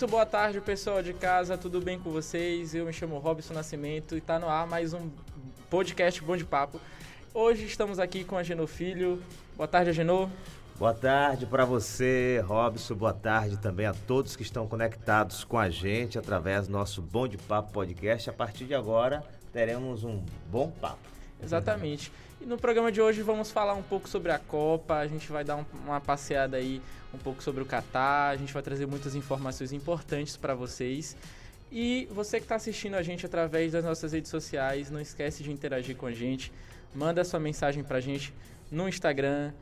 Muito boa tarde, pessoal de casa, tudo bem com vocês? Eu me chamo Robson Nascimento e tá no ar mais um podcast Bom de Papo. Hoje estamos aqui com a Genô Filho. Boa tarde, Genô. Boa tarde para você, Robson. Boa tarde também a todos que estão conectados com a gente através do nosso Bom de Papo podcast. A partir de agora, teremos um bom papo. Exatamente. E no programa de hoje vamos falar um pouco sobre a Copa, a gente vai dar um, uma passeada aí um pouco sobre o Catar, a gente vai trazer muitas informações importantes para vocês. E você que está assistindo a gente através das nossas redes sociais, não esquece de interagir com a gente, manda sua mensagem para a gente no Instagram,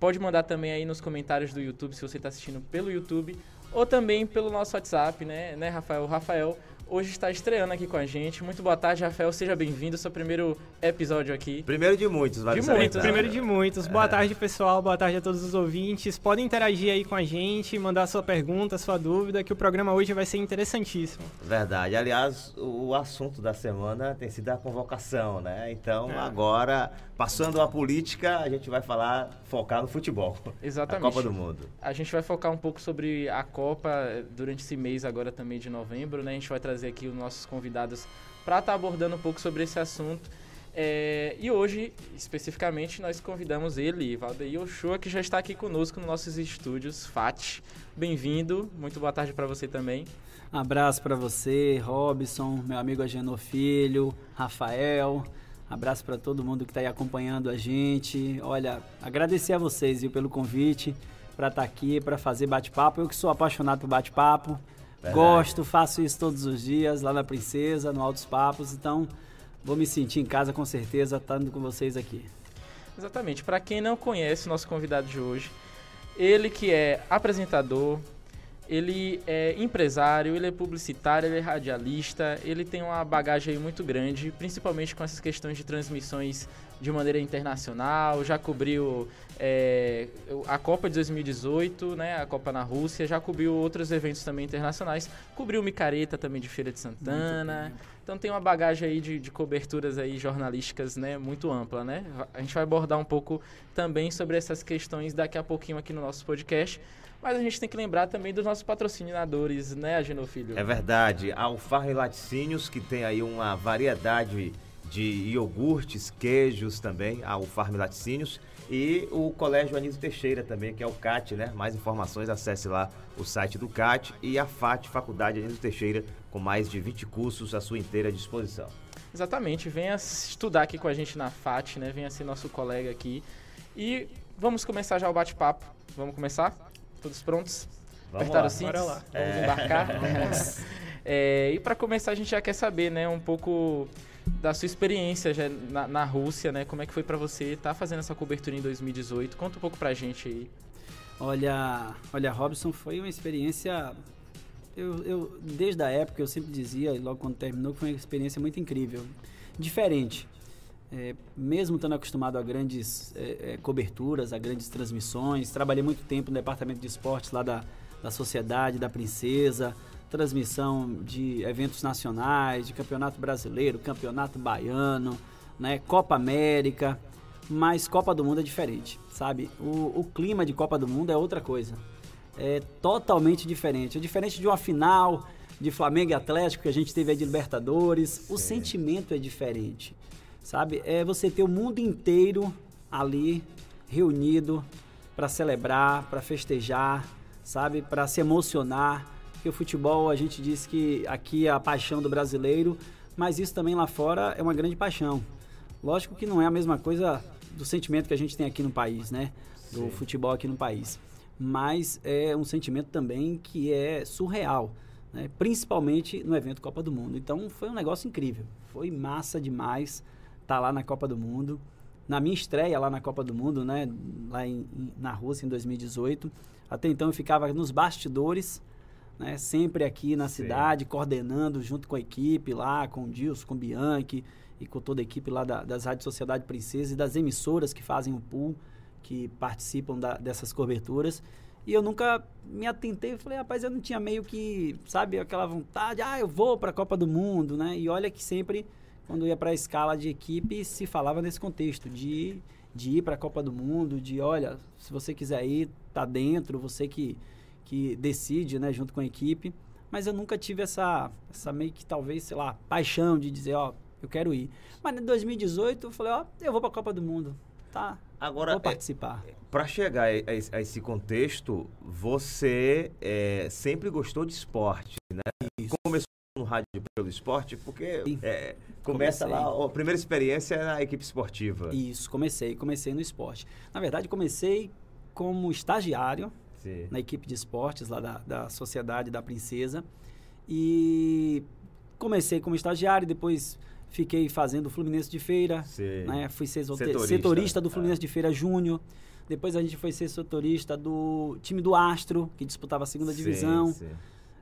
pode mandar também aí nos comentários do YouTube se você está assistindo pelo YouTube ou também pelo nosso WhatsApp, né, né Rafael? Rafael hoje está estreando aqui com a gente. Muito boa tarde, Rafael. Seja bem-vindo. Seu primeiro episódio aqui. Primeiro de muitos, vai De muitos. Primeiro de muitos. Boa é. tarde, pessoal. Boa tarde a todos os ouvintes. Podem interagir aí com a gente, mandar sua pergunta, sua dúvida, que o programa hoje vai ser interessantíssimo. Verdade. Aliás, o assunto da semana tem sido a convocação, né? Então, é. agora, passando a política, a gente vai falar, focar no futebol. Exatamente. A Copa do Mundo. A gente vai focar um pouco sobre a Copa durante esse mês agora também de novembro, né? A gente vai trazer trazer aqui os nossos convidados para estar tá abordando um pouco sobre esse assunto. É, e hoje, especificamente, nós convidamos ele, Valdeir Ochoa, que já está aqui conosco nos nossos estúdios, FAT. Bem-vindo, muito boa tarde para você também. Abraço para você, Robson, meu amigo Agenor Filho, Rafael. Abraço para todo mundo que está aí acompanhando a gente. Olha, agradecer a vocês viu, pelo convite para estar tá aqui, para fazer bate-papo. Eu que sou apaixonado por bate-papo. Verdade. Gosto, faço isso todos os dias, lá na Princesa, no Altos Papos, então vou me sentir em casa com certeza estando com vocês aqui. Exatamente. Para quem não conhece o nosso convidado de hoje, ele que é apresentador, ele é empresário, ele é publicitário, ele é radialista, ele tem uma bagagem muito grande, principalmente com essas questões de transmissões de maneira internacional, já cobriu é, a Copa de 2018, né, a Copa na Rússia, já cobriu outros eventos também internacionais, cobriu Micareta também de Feira de Santana, então tem uma bagagem aí de, de, coberturas aí jornalísticas, né, muito ampla, né? A gente vai abordar um pouco também sobre essas questões daqui a pouquinho aqui no nosso podcast, mas a gente tem que lembrar também dos nossos patrocinadores, né, Agenor Filho? É verdade, a Alfarra e Laticínios, que tem aí uma variedade de iogurtes, queijos também, Farm Laticínios. E o Colégio Anísio Teixeira também, que é o CAT, né? Mais informações, acesse lá o site do CAT e a FAT, Faculdade Anísio Teixeira, com mais de 20 cursos à sua inteira disposição. Exatamente, venha estudar aqui com a gente na FAT, né? Venha ser nosso colega aqui. E vamos começar já o bate-papo. Vamos começar? Todos prontos? Vamos Apertar lá. os cintos? Bora lá. Vamos é. embarcar? é, e para começar, a gente já quer saber, né? Um pouco da sua experiência já na, na Rússia, né? Como é que foi para você estar tá fazendo essa cobertura em 2018? Conta um pouco pra gente aí. Olha, olha, Robson, foi uma experiência. Eu, eu, desde a época, eu sempre dizia, e logo quando terminou, que foi uma experiência muito incrível. Diferente. É, mesmo estando acostumado a grandes é, é, coberturas, a grandes transmissões, trabalhei muito tempo no departamento de esportes lá da, da Sociedade, da Princesa, transmissão de eventos nacionais, de campeonato brasileiro, campeonato baiano, né, Copa América, mas Copa do Mundo é diferente, sabe? O, o clima de Copa do Mundo é outra coisa, é totalmente diferente, é diferente de uma final de Flamengo e Atlético que a gente teve aí de Libertadores, o sentimento é diferente, sabe? É você ter o mundo inteiro ali reunido para celebrar, para festejar, sabe? Para se emocionar porque o futebol, a gente diz que aqui é a paixão do brasileiro, mas isso também lá fora é uma grande paixão. Lógico que não é a mesma coisa do sentimento que a gente tem aqui no país, né? Do Sim. futebol aqui no país. Mas é um sentimento também que é surreal, né? principalmente no evento Copa do Mundo. Então foi um negócio incrível. Foi massa demais tá lá na Copa do Mundo. Na minha estreia lá na Copa do Mundo, né? Lá em, na Rússia em 2018. Até então eu ficava nos bastidores né? Sempre aqui na Sim. cidade, coordenando junto com a equipe lá, com o Dilson, com o Bianchi e com toda a equipe lá da, das Rádios Sociedade Princesa e das emissoras que fazem o pool, que participam da, dessas coberturas. E eu nunca me atentei, falei, rapaz, eu não tinha meio que, sabe, aquela vontade, ah, eu vou para a Copa do Mundo, né? E olha que sempre, quando ia para a escala de equipe, se falava nesse contexto, de, de ir para a Copa do Mundo, de, olha, se você quiser ir, tá dentro, você que que decide, né, junto com a equipe. mas eu nunca tive essa, essa meio que talvez, sei lá, paixão de dizer, ó, eu quero ir. Mas em 2018 eu falei, ó, eu vou para a Copa do Mundo, tá? Agora, vou participar. É, para chegar a, a, a, esse contexto, você é, sempre gostou de esporte, né? Isso. Começou no rádio pelo esporte, porque é, começa comecei. lá, a primeira experiência é na equipe esportiva. Isso, comecei, comecei no esporte. Na verdade, comecei como estagiário Sim. na equipe de esportes lá da, da Sociedade da Princesa. E comecei como estagiário, depois fiquei fazendo Fluminense de Feira, né? Fui ser setorista, setorista do Fluminense é. de Feira Júnior. Depois a gente foi ser setorista do time do Astro, que disputava a segunda sim, divisão. Sim.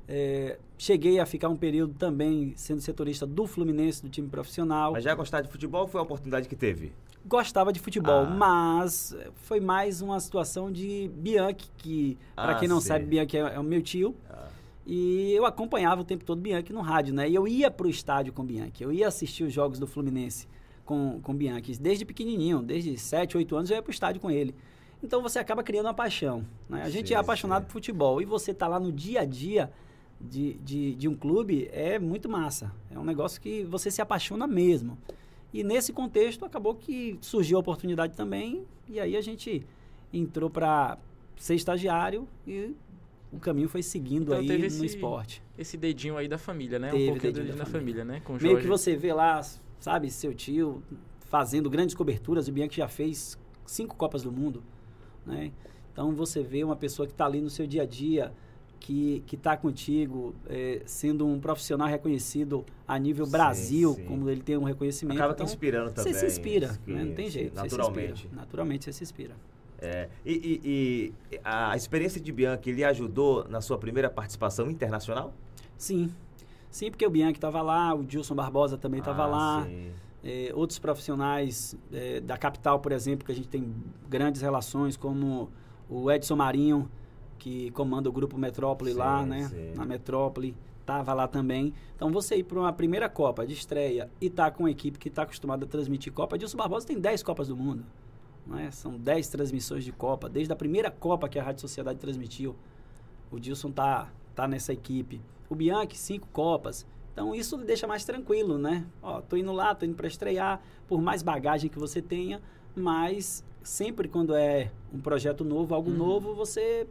É, cheguei a ficar um período também sendo setorista do Fluminense, do time profissional. Mas já gostar de futebol foi a oportunidade que teve? Gostava de futebol, ah. mas foi mais uma situação de Bianchi, que, para ah, quem não sim. sabe, Bianchi é, é, o meu tio. Ah. E eu acompanhava o tempo todo Bianchi no rádio, né? E eu ia para o estádio com Bianchi, eu ia assistir os jogos do Fluminense com, com Bianchi, desde pequenininho, desde 7, 8 anos eu ia para o estádio com ele. Então você acaba criando uma paixão. Né? A gente sim, é apaixonado sim. por futebol e você tá lá no dia a dia de, de, de um clube é muito massa. É um negócio que você se apaixona mesmo. E nesse contexto acabou que surgiu a oportunidade também e aí a gente entrou para ser estagiário e o caminho foi seguindo então, aí no esse, esporte. Esse dedinho aí da família, né? Teve um pouquinho dedinho, dedinho da, família, família, né? Com Meio que você vê lá, sabe, seu tio fazendo grandes coberturas. O Bianchi já fez cinco Copas do Mundo, né? Então você vê uma pessoa que está ali no seu dia a dia, que está contigo, é, sendo um profissional reconhecido a nível sim, Brasil, sim. como ele tem um reconhecimento. Acaba então, te inspirando também. Você se inspira, né? não tem jeito. Naturalmente. Naturalmente você se inspira. É, e, e, e, a experiência de Bianchi lhe ajudou na sua primeira participação internacional? Sim. Sim, porque o Bianchi estava lá, o Dilson Barbosa também estava ah, lá. É, outros profissionais é, da capital, por exemplo, que a gente tem grandes relações, como o Edson Marinho, que comanda o grupo Metrópole sim, lá, né? Sim. Na Metrópole, tava lá também. Então você ir para uma primeira Copa de estreia e tá com uma equipe que está acostumada a transmitir Copa, Dilson Barbosa tem 10 Copas do Mundo. Né? São 10 transmissões de Copa, desde a primeira Copa que a Rádio Sociedade transmitiu. O Dilson tá, tá nessa equipe. O Bianchi, cinco Copas. Então isso deixa mais tranquilo, né? Ó, tô indo lá, tô indo para estrear, por mais bagagem que você tenha, mas sempre quando é um projeto novo, algo uhum. novo, você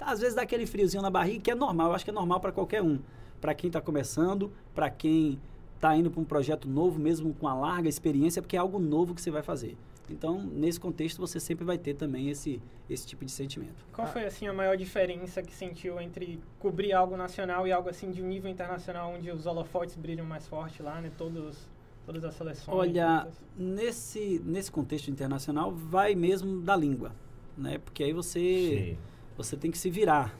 às vezes dá aquele friozinho na barriga, que é normal, eu acho que é normal para qualquer um. Para quem está começando, para quem está indo para um projeto novo, mesmo com a larga experiência, porque é algo novo que você vai fazer. Então, nesse contexto, você sempre vai ter também esse, esse tipo de sentimento. Qual foi, assim, a maior diferença que sentiu entre cobrir algo nacional e algo, assim, de um nível internacional, onde os holofotes brilham mais forte lá, né? Todos, todas as seleções. Olha, nesse, nesse contexto internacional, vai mesmo da língua, né? Porque aí você... Sim você tem que se virar.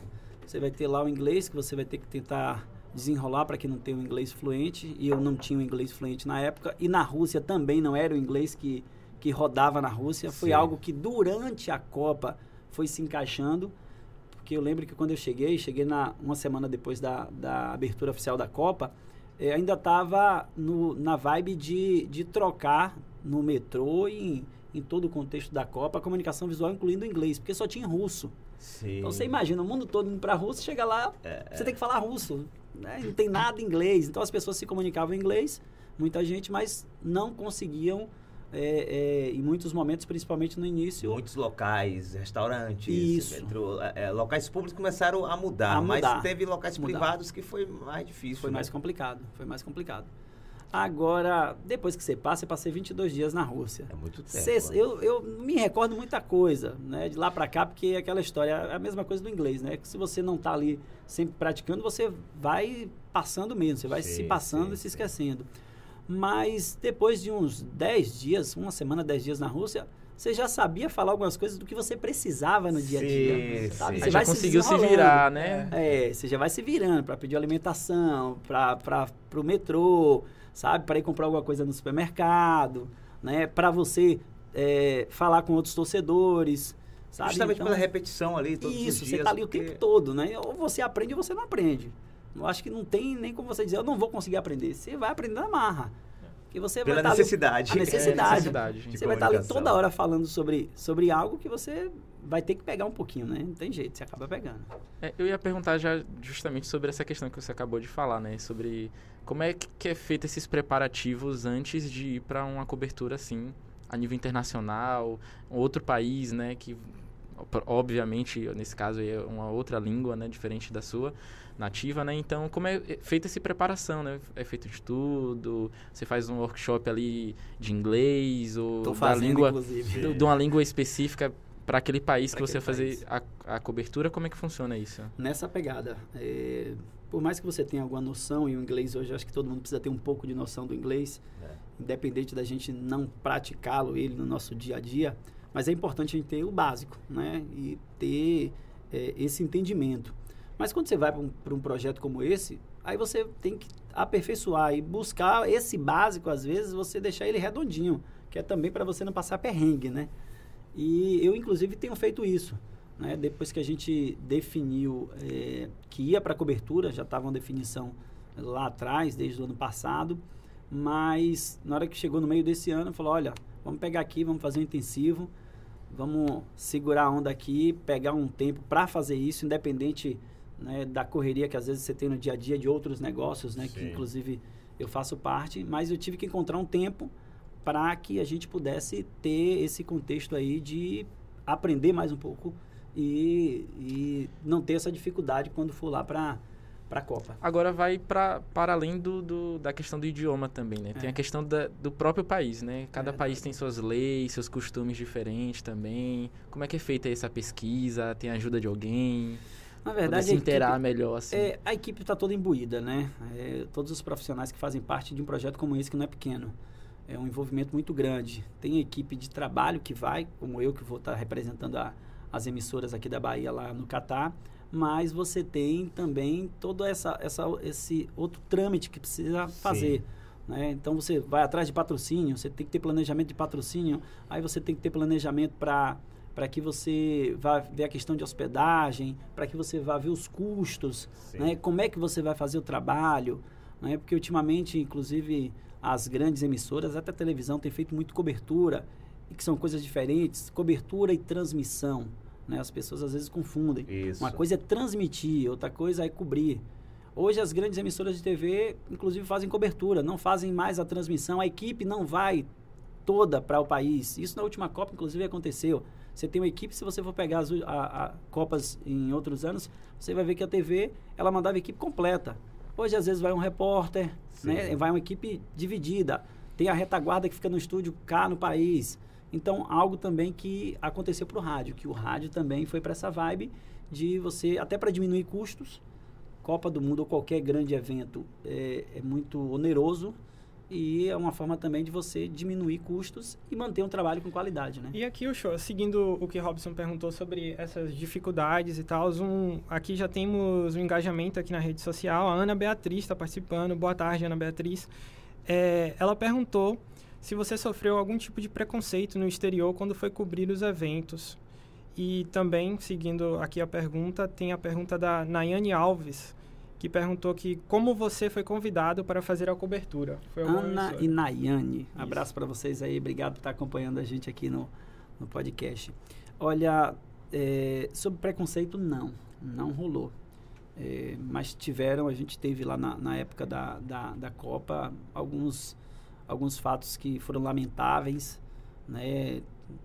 Você vai ter lá o inglês que você vai ter que tentar desenrolar para quem não tem o inglês fluente, e eu não tinha o inglês fluente na época, e na Rússia também não era o inglês que, que rodava na Rússia. Sim. Foi algo que durante a Copa foi se encaixando, porque eu lembro que quando eu cheguei, cheguei na, uma semana depois da, da abertura oficial da Copa, eh, ainda estava na vibe de, de trocar no metrô e em, em todo o contexto da Copa a comunicação visual, incluindo o inglês, porque só tinha russo. Sim. Então você imagina, o mundo todo indo para a Rússia, chega lá, é, você tem que falar russo. Né? Não tem nada em inglês. Então as pessoas se comunicavam em inglês, muita gente, mas não conseguiam, é, é, em muitos momentos, principalmente no início. Muitos locais, restaurantes, Isso. É, é, locais públicos começaram a mudar, a mudar mas teve locais mudar. privados que foi mais difícil. Foi né? mais complicado, foi mais complicado. Agora, depois que você passa, eu passei 22 dias na Rússia. É muito tempo. Cê, eu, eu me recordo muita coisa, né? De lá para cá, porque é aquela história, é a mesma coisa do inglês, né? Que se você não tá ali sempre praticando, você vai passando mesmo, você vai sim, se passando sim, e se esquecendo. Mas depois de uns 10 dias, uma semana, 10 dias na Rússia, você já sabia falar algumas coisas do que você precisava no dia a dia. Sabe? Você já conseguiu se, se, virar, né? É, você já vai se virando para pedir alimentação, para o metrô, sabe? Para ir comprar alguma coisa no supermercado, né? Para você é, falar com outros torcedores, sabe? Justamente então, pela repetição ali, todos Isso, os dias, você tá ali porque... o tempo todo, né? Ou você aprende ou você não aprende. Eu acho que não tem nem como você dizer, eu não vou conseguir aprender. Você vai aprender na marra. Que você Pela vai necessidade. Ali, a necessidade. É, necessidade você vai estar ali toda hora falando sobre, sobre algo que você vai ter que pegar um pouquinho, né? Não tem jeito, você acaba pegando. É, eu ia perguntar já justamente sobre essa questão que você acabou de falar, né? Sobre como é que é feito esses preparativos antes de ir para uma cobertura assim, a nível internacional, um outro país, né? Que obviamente nesse caso é uma outra língua, né? Diferente da sua nativa, né? Então, como é feita essa preparação, né? É feito estudo, você faz um workshop ali de inglês ou Tô fazendo, da língua, inclusive. de uma língua específica para aquele país Pra que você vai fazer a, a cobertura, como é que funciona isso? Nessa pegada. É, por mais que você tenha alguma noção, e o inglês hoje, acho que todo mundo precisa ter um pouco de noção do inglês, É. independente da gente não praticá-lo ele no nosso dia a dia, mas é importante a gente ter o básico, né? E ter é, esse entendimento. Mas quando você vai para um, um projeto como esse, aí você tem que aperfeiçoar e buscar esse básico, às vezes, você deixar ele redondinho, que é também para você não passar perrengue, né? E eu, inclusive, tenho feito isso. Né? Depois que a gente definiu é, que ia para cobertura, já estava uma definição lá atrás, desde o ano passado, mas na hora que chegou no meio desse ano, falou, olha, vamos pegar aqui, vamos fazer um intensivo, vamos segurar a onda aqui, pegar um tempo para fazer isso, independente né, da correria que às vezes você tem no dia a dia de outros negócios, né, que inclusive eu faço parte, mas eu tive que encontrar um tempo para que a gente pudesse ter esse contexto aí de aprender mais um pouco e, e não ter essa dificuldade quando for lá para a Copa. Agora vai pra, para além do, do- da questão do idioma também, né? Tem É. a questão da- do próprio país, né? Cada É, país tá. tem suas leis, seus costumes diferentes também. Como é que é feita essa pesquisa? Tem a ajuda de alguém? Na Poder verdade, se equipe- melhor, assim. É, a equipe está toda imbuída, né? É, todos os profissionais que fazem parte de um projeto como esse, que não é pequeno. É um envolvimento muito grande. Tem equipe de trabalho que vai, como eu, que vou estar representando a- as emissoras aqui da Bahia lá no Catar, mas você tem também todo essa, essa, esse outro trâmite que precisa fazer. Né? Então você vai atrás de patrocínio, você tem que ter planejamento de patrocínio, aí você tem que ter planejamento para para que você vá ver a questão de hospedagem, para que você vá ver os custos, né? como é que você vai fazer o trabalho, né? porque ultimamente, inclusive, as grandes emissoras, até a televisão, tem feito muito cobertura, e que são coisas diferentes, cobertura e transmissão. Né? As pessoas às vezes confundem. Isso. Uma coisa é transmitir, outra coisa é cobrir. Hoje as grandes emissoras de TV, inclusive, fazem cobertura, não fazem mais a transmissão, a equipe não vai toda para o país. Isso na última Copa, inclusive, aconteceu. Você tem uma equipe, se você for pegar as a- a Copas em outros anos, você vai ver que a TV, ela mandava a equipe completa. Hoje, às vezes, vai um repórter, né? vai uma equipe dividida. Tem a retaguarda que fica no estúdio cá no país. Então, algo também que aconteceu para o rádio, que o rádio também foi para essa vibe de você, até para diminuir custos, Copa do Mundo ou qualquer grande evento é, é muito oneroso e é uma forma também de você diminuir custos e manter um trabalho com qualidade, né? E aqui o show, seguindo o que Robson perguntou sobre essas dificuldades e tal, um, aqui já temos um engajamento aqui na rede social. A Ana Beatriz está participando. Boa tarde, Ana Beatriz. É, ela perguntou se você sofreu algum tipo de preconceito no exterior quando foi cobrir os eventos. E também, seguindo aqui a pergunta, tem a pergunta da Nayane Alves, que perguntou que como você foi convidado para fazer a cobertura. Foi Ana e Nayane, abraço para vocês aí, obrigado por estar acompanhando a gente aqui no, no podcast. Olha, é, sobre preconceito, não, não rolou. É, mas tiveram, a gente teve lá na, na época da, da, da Copa alguns, alguns fatos que foram lamentáveis, né?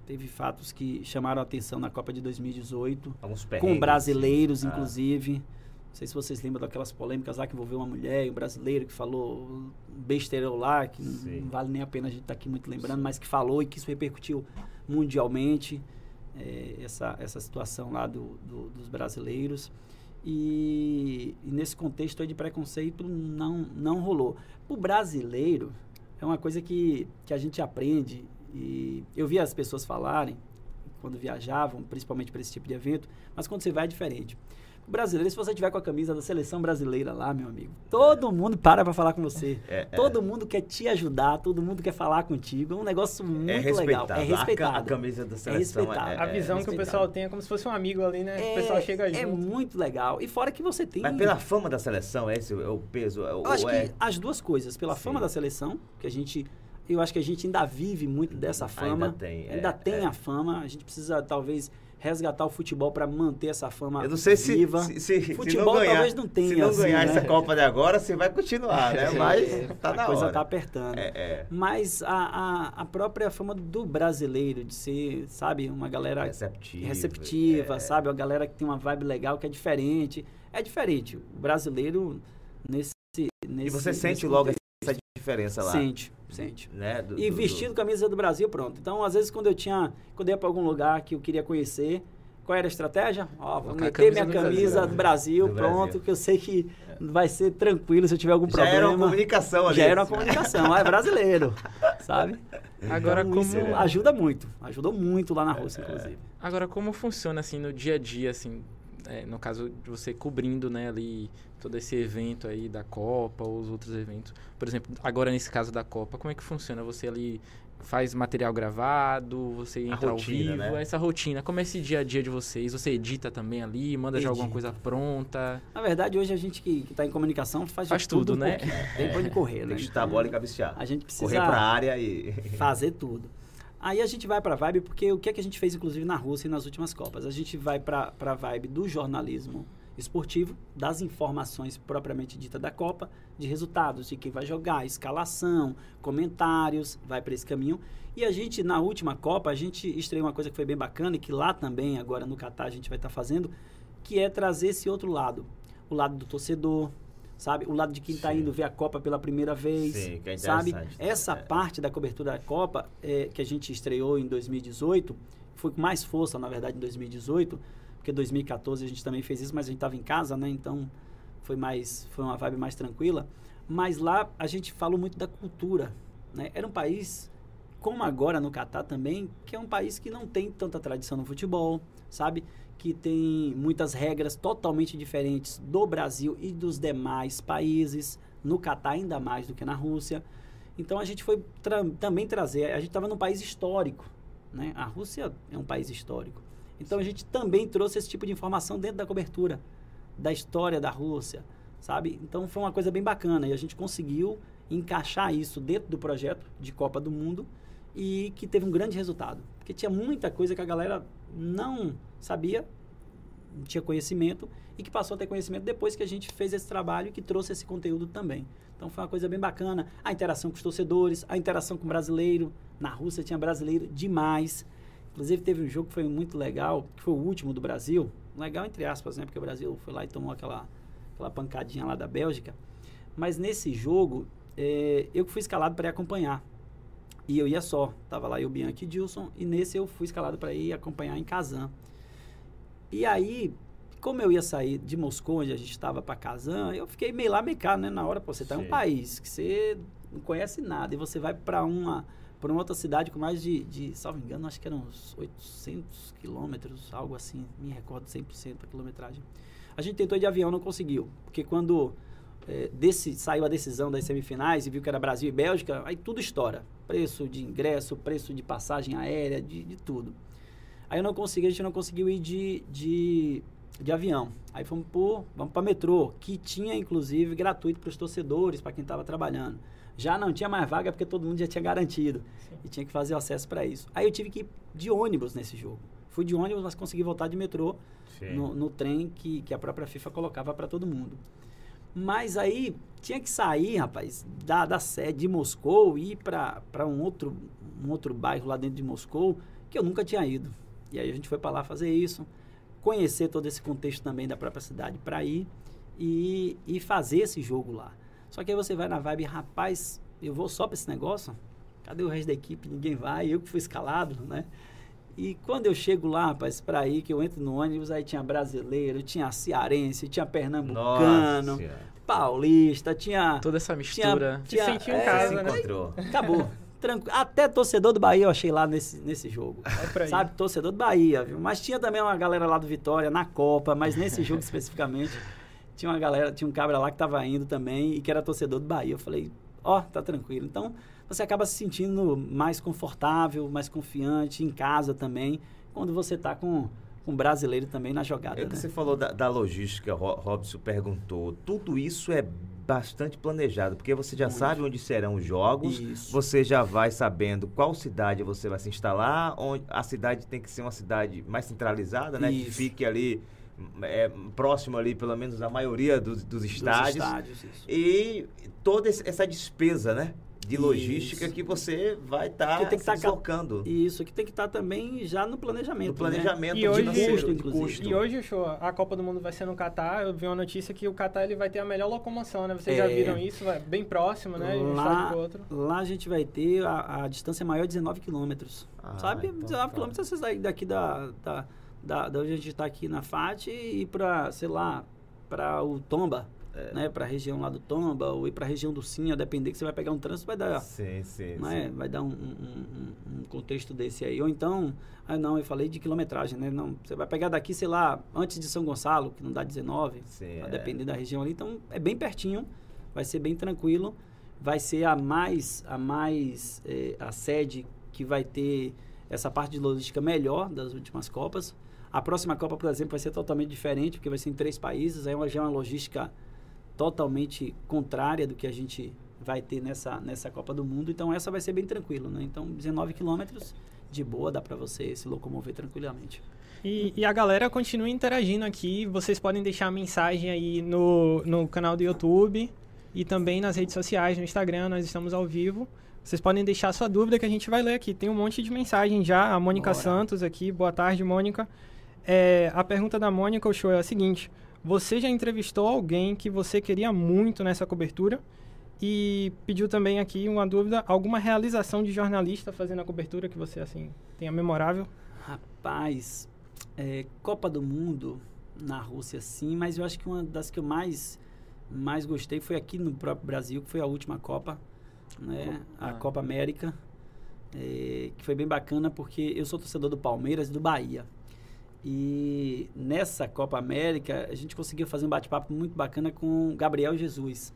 Teve fatos que chamaram a atenção na Copa de 2018, Alguns com brasileiros, assim. Ah, inclusive. Não sei se vocês lembram daquelas polêmicas lá que envolveu uma mulher um brasileiro que falou besteirão lá, que Sim. não vale nem a pena a gente estar aqui muito lembrando, mas que falou e que isso repercutiu mundialmente, eh, essa, essa situação lá do, do- dos brasileiros. E, e nesse contexto aí de preconceito não, não rolou. O brasileiro é uma coisa que, que a gente aprende e eu vi as pessoas falarem quando viajavam, principalmente para esse tipo de evento, mas quando você vai é diferente. O brasileiro, se você tiver com a camisa da seleção brasileira lá, meu amigo, todo mundo para para falar com você. É, é. todo mundo quer te ajudar, todo mundo quer falar contigo. É um negócio muito É legal. respeitado. É respeitado. A, camisa da seleção respeitado. é, A visão que o respeitado. pessoal tem é como se fosse um amigo ali, né? o pessoal chega junto. é muito legal. E fora que você tem. Mas pela fama da seleção, é esse é o peso? É, Eu acho é- que as duas coisas. Pela Sim. fama da seleção, que a gente. Eu acho que a gente ainda vive muito dessa fama. Ainda tem, é, Ainda tem é. a fama. A gente precisa, talvez, resgatar o futebol para manter essa fama Eu não sei se, viva. se, se, futebol se não ganhar, talvez não tenha. se não assim, ganhar né? essa Copa de agora, você vai continuar, né? Mas tá a coisa hora. tá apertando. É, é. Mas a, a, a própria fama do brasileiro, de ser, sabe, uma galera Receptivo. receptiva, é. sabe? Uma galera que tem uma vibe legal, que é diferente. É diferente. O brasileiro, nesse. nesse E você sente logo diferença lá. Sente, sente. Né? Do- E do- vestido camisa do Brasil, pronto. Então, às vezes, quando eu tinha. Quando eu ia pra algum lugar que eu queria conhecer, qual era a estratégia? Ó, vou meter minha camisa do Brasil. do Brasil, Do pronto, Brasil. que eu sei que vai ser tranquilo se eu tiver algum Já problema. era uma comunicação ali. Já era uma comunicação, ah, é brasileiro, sabe? Agora, Então, como, isso ajuda muito, ajudou muito lá na Rússia, inclusive. agora, como funciona, assim, no dia a dia, assim, é, no caso de você cobrindo, né, ali, todo esse evento aí da Copa ou os outros eventos. Por exemplo, agora nesse caso da Copa, como é que funciona? Você ali faz material gravado, você entra rotina, ao vivo, né? essa rotina. Como é esse dia a dia de vocês? Você edita também ali, manda já alguma Edita. coisa pronta? Na verdade, hoje a gente que está em comunicação faz, de Faz tudo, um né? Tem pra onde correr, Tem né? que chutar a bola e cabecear. A gente precisa Correr pra área e... fazer tudo. Aí a gente vai para a vibe, porque o que, é que a gente fez, inclusive, na Rússia e nas últimas Copas? A gente vai para a vibe do jornalismo esportivo, das informações propriamente dita da Copa, de resultados, de quem vai jogar, escalação, comentários, vai para esse caminho. E a gente, na última Copa, a gente estreou uma coisa que foi bem bacana e que lá também, agora no Catar, a gente vai estar fazendo, que é trazer esse outro lado. O lado do torcedor, sabe? O lado de quem está indo ver a Copa pela primeira vez, Sim, que é sabe? né? Essa É. parte da cobertura da Copa, é, que a gente estreou em 2018, foi com mais força, na verdade, em 2018, porque 2014 a gente também fez isso, mas a gente estava em casa, né? Então foi mais, foi uma vibe mais tranquila. Mas lá a gente falou muito da cultura, né? Era um país, como agora no Catar também, que é um país que não tem tanta tradição no futebol, sabe? Que tem muitas regras totalmente diferentes do Brasil e dos demais países, no Catar ainda mais do que na Rússia. Então a gente foi tra- também trazer, a gente estava num país histórico, né? A Rússia é um país histórico. Então a gente também trouxe esse tipo de informação dentro da cobertura da história da Rússia, sabe? Então foi uma coisa bem bacana e a gente conseguiu encaixar isso dentro do projeto de Copa do Mundo e que teve um grande resultado, porque tinha muita coisa que a galera não sabia, não tinha conhecimento e que passou a ter conhecimento depois que a gente fez esse trabalho e que trouxe esse conteúdo também. Então foi uma coisa bem bacana. A interação com os torcedores, a interação com o brasileiro. Na Rússia tinha brasileiro demais. Inclusive teve um jogo que foi muito legal, que foi o último do Brasil. Legal entre aspas, né? Porque o Brasil foi lá e tomou aquela, aquela pancadinha lá da Bélgica. Mas nesse jogo, eh, eu fui escalado para acompanhar. E eu ia só. Tava lá eu, Bianchi e Dilson. E nesse eu fui escalado para ir acompanhar em Kazan. E aí, como eu ia sair de Moscou, onde a gente estava para Kazan, eu fiquei meio lá, meio cá, né? Na hora, pô, você tá em um país que você não conhece nada e você vai para uma para uma outra cidade com mais de, de, salvo engano, acho que eram uns 800 quilômetros, algo assim, me recordo 100% a quilometragem. A gente tentou ir de avião, não conseguiu, porque quando eh, desse, saiu a decisão das semifinais e viu que era Brasil e Bélgica, aí tudo estoura. Preço de ingresso, preço de passagem aérea, de, de tudo. Aí eu não consegui, a gente não conseguiu ir de, de, de avião. Aí fomos por, vamos para metrô, que tinha inclusive gratuito para os torcedores, para quem estava trabalhando. Já não tinha mais vaga porque todo mundo já tinha garantido e tinha que fazer acesso para isso. Aí eu tive que ir de ônibus nesse jogo. Fui de ônibus, mas consegui voltar de metrô Sim. no, no trem que, que a própria FIFA colocava para todo mundo. Mas aí tinha que sair, rapaz, da, da sede de Moscou e ir para um outro, um outro bairro lá dentro de Moscou que eu nunca tinha ido. E aí a gente foi para lá fazer isso, conhecer todo esse contexto também da própria cidade para ir e, e fazer esse jogo lá. Só que aí você vai na vibe, rapaz, eu vou só para esse negócio? Cadê o resto da equipe? Ninguém vai, eu que fui escalado, né? E quando eu chego lá, rapaz, para ir, que eu entro no ônibus, aí tinha brasileiro, tinha cearense, tinha pernambucano, Nossa paulista, tinha... Toda essa mistura. Se sentiu em é, casa, né? encontrou. Acabou. Tranqu- Até torcedor do Bahia eu achei lá nesse, nesse jogo. É. Sabe, torcedor do Bahia, viu? Mas tinha também uma galera lá do Vitória na Copa, mas nesse jogo especificamente, tinha uma galera, tinha um cabra lá que tava indo também e que era torcedor do Bahia. Eu falei, ó, tá tranquilo. Então, você acaba se sentindo mais confortável, mais confiante, em casa também, quando você tá com, com brasileiro também na jogada. É que né? você falou da, da logística, Ro- Robson perguntou. Tudo isso é bastante planejado, porque você já Muito. sabe onde serão os jogos, Isso. você já vai sabendo qual cidade você vai se instalar, onde a cidade tem que ser uma cidade mais centralizada, né? Que Isso. fique ali é, próximo ali, pelo menos, da maioria dos, dos Dos estádios. estádios, isso. E toda essa despesa, né? De logística Isso. que você vai estar Que tem que tá deslocando. E isso aqui tem que estar também já no planejamento. No planejamento E hoje- Custo, de inclusive. custo. E hoje, show, a Copa do Mundo vai ser no Catar. Eu vi uma notícia que o Catar ele vai ter a melhor locomoção, né? Vocês já É. viram isso? Vai bem próximo, né? De um Lá, outro. lá a gente vai ter a, a distância maior de 19 quilômetros. Ah, sabe? então 19 tá. quilômetros você sair daqui da, da, da, da onde a gente está aqui na FAT e ir para, sei lá, para o Tomba, É. né? Para a região lá do Tomba ou ir para a região do Sim, a depender que você vai pegar um trânsito, vai dar, Sim, sim, né? sim. Vai dar um, um- um- contexto desse aí. Ou então, ah não, eu falei de quilometragem, né? Não, você vai pegar daqui, sei lá, antes de São Gonçalo, que não dá 19, Sim, a é. depender da região ali. Então, é bem pertinho, vai ser bem tranquilo. Vai ser a mais, a mais, eh, a sede que vai ter essa parte de logística melhor das últimas Copas. A próxima Copa, por exemplo, vai ser totalmente diferente, porque vai ser em três países. Aí já é uma logística totalmente contrária do que a gente vai ter nessa, nessa Copa do Mundo. Então, essa vai ser bem tranquilo, né? Então, 19 quilômetros, de boa, dá para você se locomover tranquilamente. E, e a galera continua interagindo aqui. Vocês podem deixar mensagem aí no, no canal do YouTube e também nas redes sociais, no Instagram, nós estamos ao vivo. Vocês podem deixar sua dúvida que a gente vai ler aqui. Tem um monte de mensagem já. A Mônica Bora. Santos aqui. Boa tarde, Mônica. É, a pergunta da Mônica, o show é a seguinte. Você já entrevistou alguém que você queria muito nessa cobertura? E pediu também aqui uma dúvida, alguma realização de jornalista fazendo a cobertura que você, assim, tenha memorável? Rapaz, é, Copa do Mundo na Rússia sim, mas eu acho que uma das que eu mais, mais gostei foi aqui no próprio Brasil, que foi a última Copa, né? A. Copa América, é, que foi bem bacana porque eu sou torcedor do Palmeiras e do Bahia. E nessa Copa América a gente conseguiu fazer um bate-papo muito bacana com o Gabriel Jesus.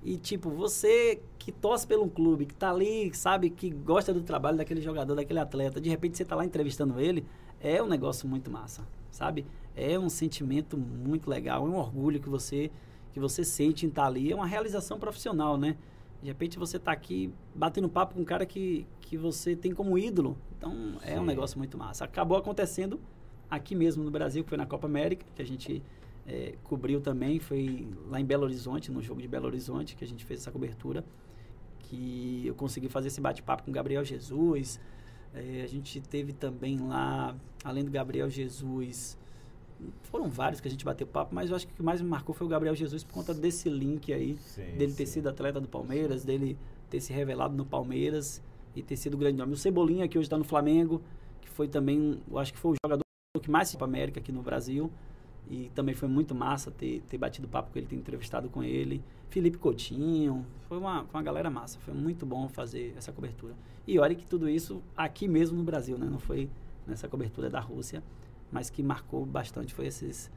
E tipo, você que torce pelo clube, que tá ali, sabe, que gosta do trabalho daquele jogador, daquele atleta, de repente você tá lá entrevistando ele, é um negócio muito massa, sabe? É um sentimento muito legal, é um orgulho que você que você sente em estar ali, é uma realização profissional, né? De repente você tá aqui batendo papo com um cara que, que você tem como ídolo. Então é um Sim. negócio muito massa. Acabou acontecendo aqui mesmo no Brasil, que foi na Copa América, que a gente é, cobriu também, foi lá em Belo Horizonte, no jogo de Belo Horizonte, que a gente fez essa cobertura, que eu consegui fazer esse bate-papo com o Gabriel Jesus. É, a gente teve também lá, além do Gabriel Jesus, foram vários que a gente bateu papo, mas eu acho que o que mais me marcou foi o Gabriel Jesus por conta desse link aí, Sim, dele ter sim. sido atleta do Palmeiras, dele ter se revelado no Palmeiras e ter sido grande nome. O Cebolinha, que hoje está no Flamengo, que foi também, eu acho que foi o jogador que mais se para América aqui no Brasil. E também foi muito massa ter, ter batido papo com ele, ter entrevistado com ele. Felipe Coutinho, foi uma, foi uma galera massa, foi muito bom fazer essa cobertura. E olha que tudo isso aqui mesmo no Brasil, né? Não foi nessa cobertura da Rússia, mas que marcou bastante foi esses,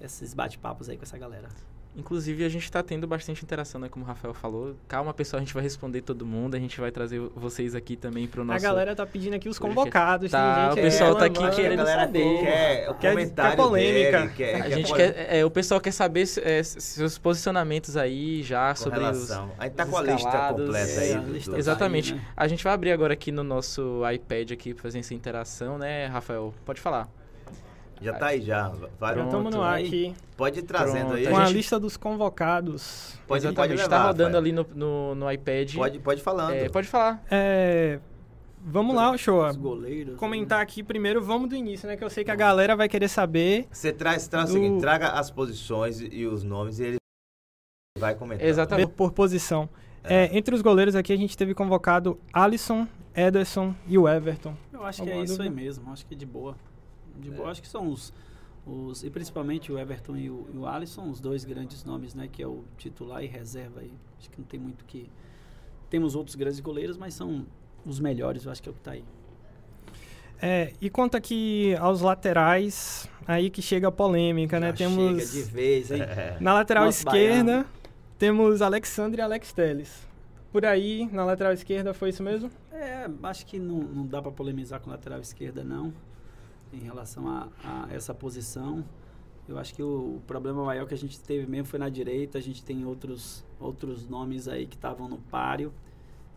esses bate-papos aí com essa galera. Inclusive, a gente está tendo bastante interação, né? Como o Rafael falou. Calma, pessoal, a gente vai responder todo mundo. A gente vai trazer vocês aqui também para o nosso... A galera tá pedindo aqui os convocados. tá, o pessoal tá reclamando. aqui a querendo saber. Quer o Quer- quer polêmica. dele, quer, A quer gente quer, é, o pessoal quer saber é, seus posicionamentos aí já com sobre os, relação. A gente tá os com a lista escalados. completa É, aí. do- do- tá Exatamente. aí, né? A gente vai abrir agora aqui no nosso iPad aqui pra fazer essa interação, né, Rafael? Pode falar. Já tá aí já. Vai, Já estamos no ar aqui pode ir trazendo Pronto, aí. com a a gente- lista dos convocados. Pode, pode Exatamente. levar, tá rodando ali no, no, no iPad. Pode, pode falando. É, pode falar. É, vamos lá, show. Os goleiros. Comentar aqui primeiro, vamos do início, né? Que eu sei que a galera vai querer saber. Você traz, traz o Do- seguinte, traga as posições e, os nomes e ele vai comentar. Exatamente. Por, posição. É, entre os goleiros aqui, a gente teve convocado Alisson, Ederson e o Everton. Eu acho que é Alguma isso aí mesmo, acho que de boa. De boa, acho que são os, os. E principalmente o Everton e o, e o Alisson, os dois grandes nomes, né? Que é o titular e reserva aí. Acho que não tem muito que. Temos outros grandes goleiros, mas são os melhores, eu acho que é o que tá aí. É, e quanto aqui aos laterais, aí que chega a polêmica, né? Já Temos Chega de vez, hein? É. na lateral Nosso esquerda, baiano. temos Alexandre e Alex Teles. Por aí, na lateral esquerda, foi isso mesmo? É, acho que não, não dá pra polemizar com a lateral esquerda, não. Em relação a, a essa posição. Eu acho que o, o, problema maior que a gente teve mesmo foi na direita. A gente tem outros, outros nomes aí que estavam no páreo.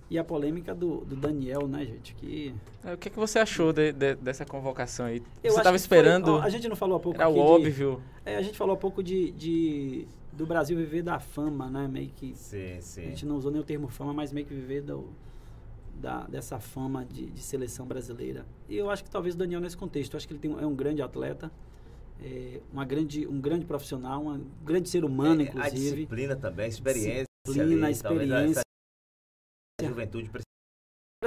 E a polêmica do, do Daniel, né, gente? Que... É, o que, é que você achou de, de, dessa convocação aí? Eu você estava esperando. Foi, a gente não falou há pouco. Era o óbvio. De, é, a gente falou há pouco de, de, do Brasil viver da fama, né? Meio que. Sim, sim. A gente não usou nem o termo fama, mas meio que viver do, da, dessa fama de, de seleção brasileira. E eu acho que talvez o Daniel nesse contexto. Eu acho que ele tem, é um grande atleta. É, uma grande, um grande profissional, um grande ser humano, é, inclusive. A disciplina também, a experiência. Disciplina, ali, experiência juventude precisa.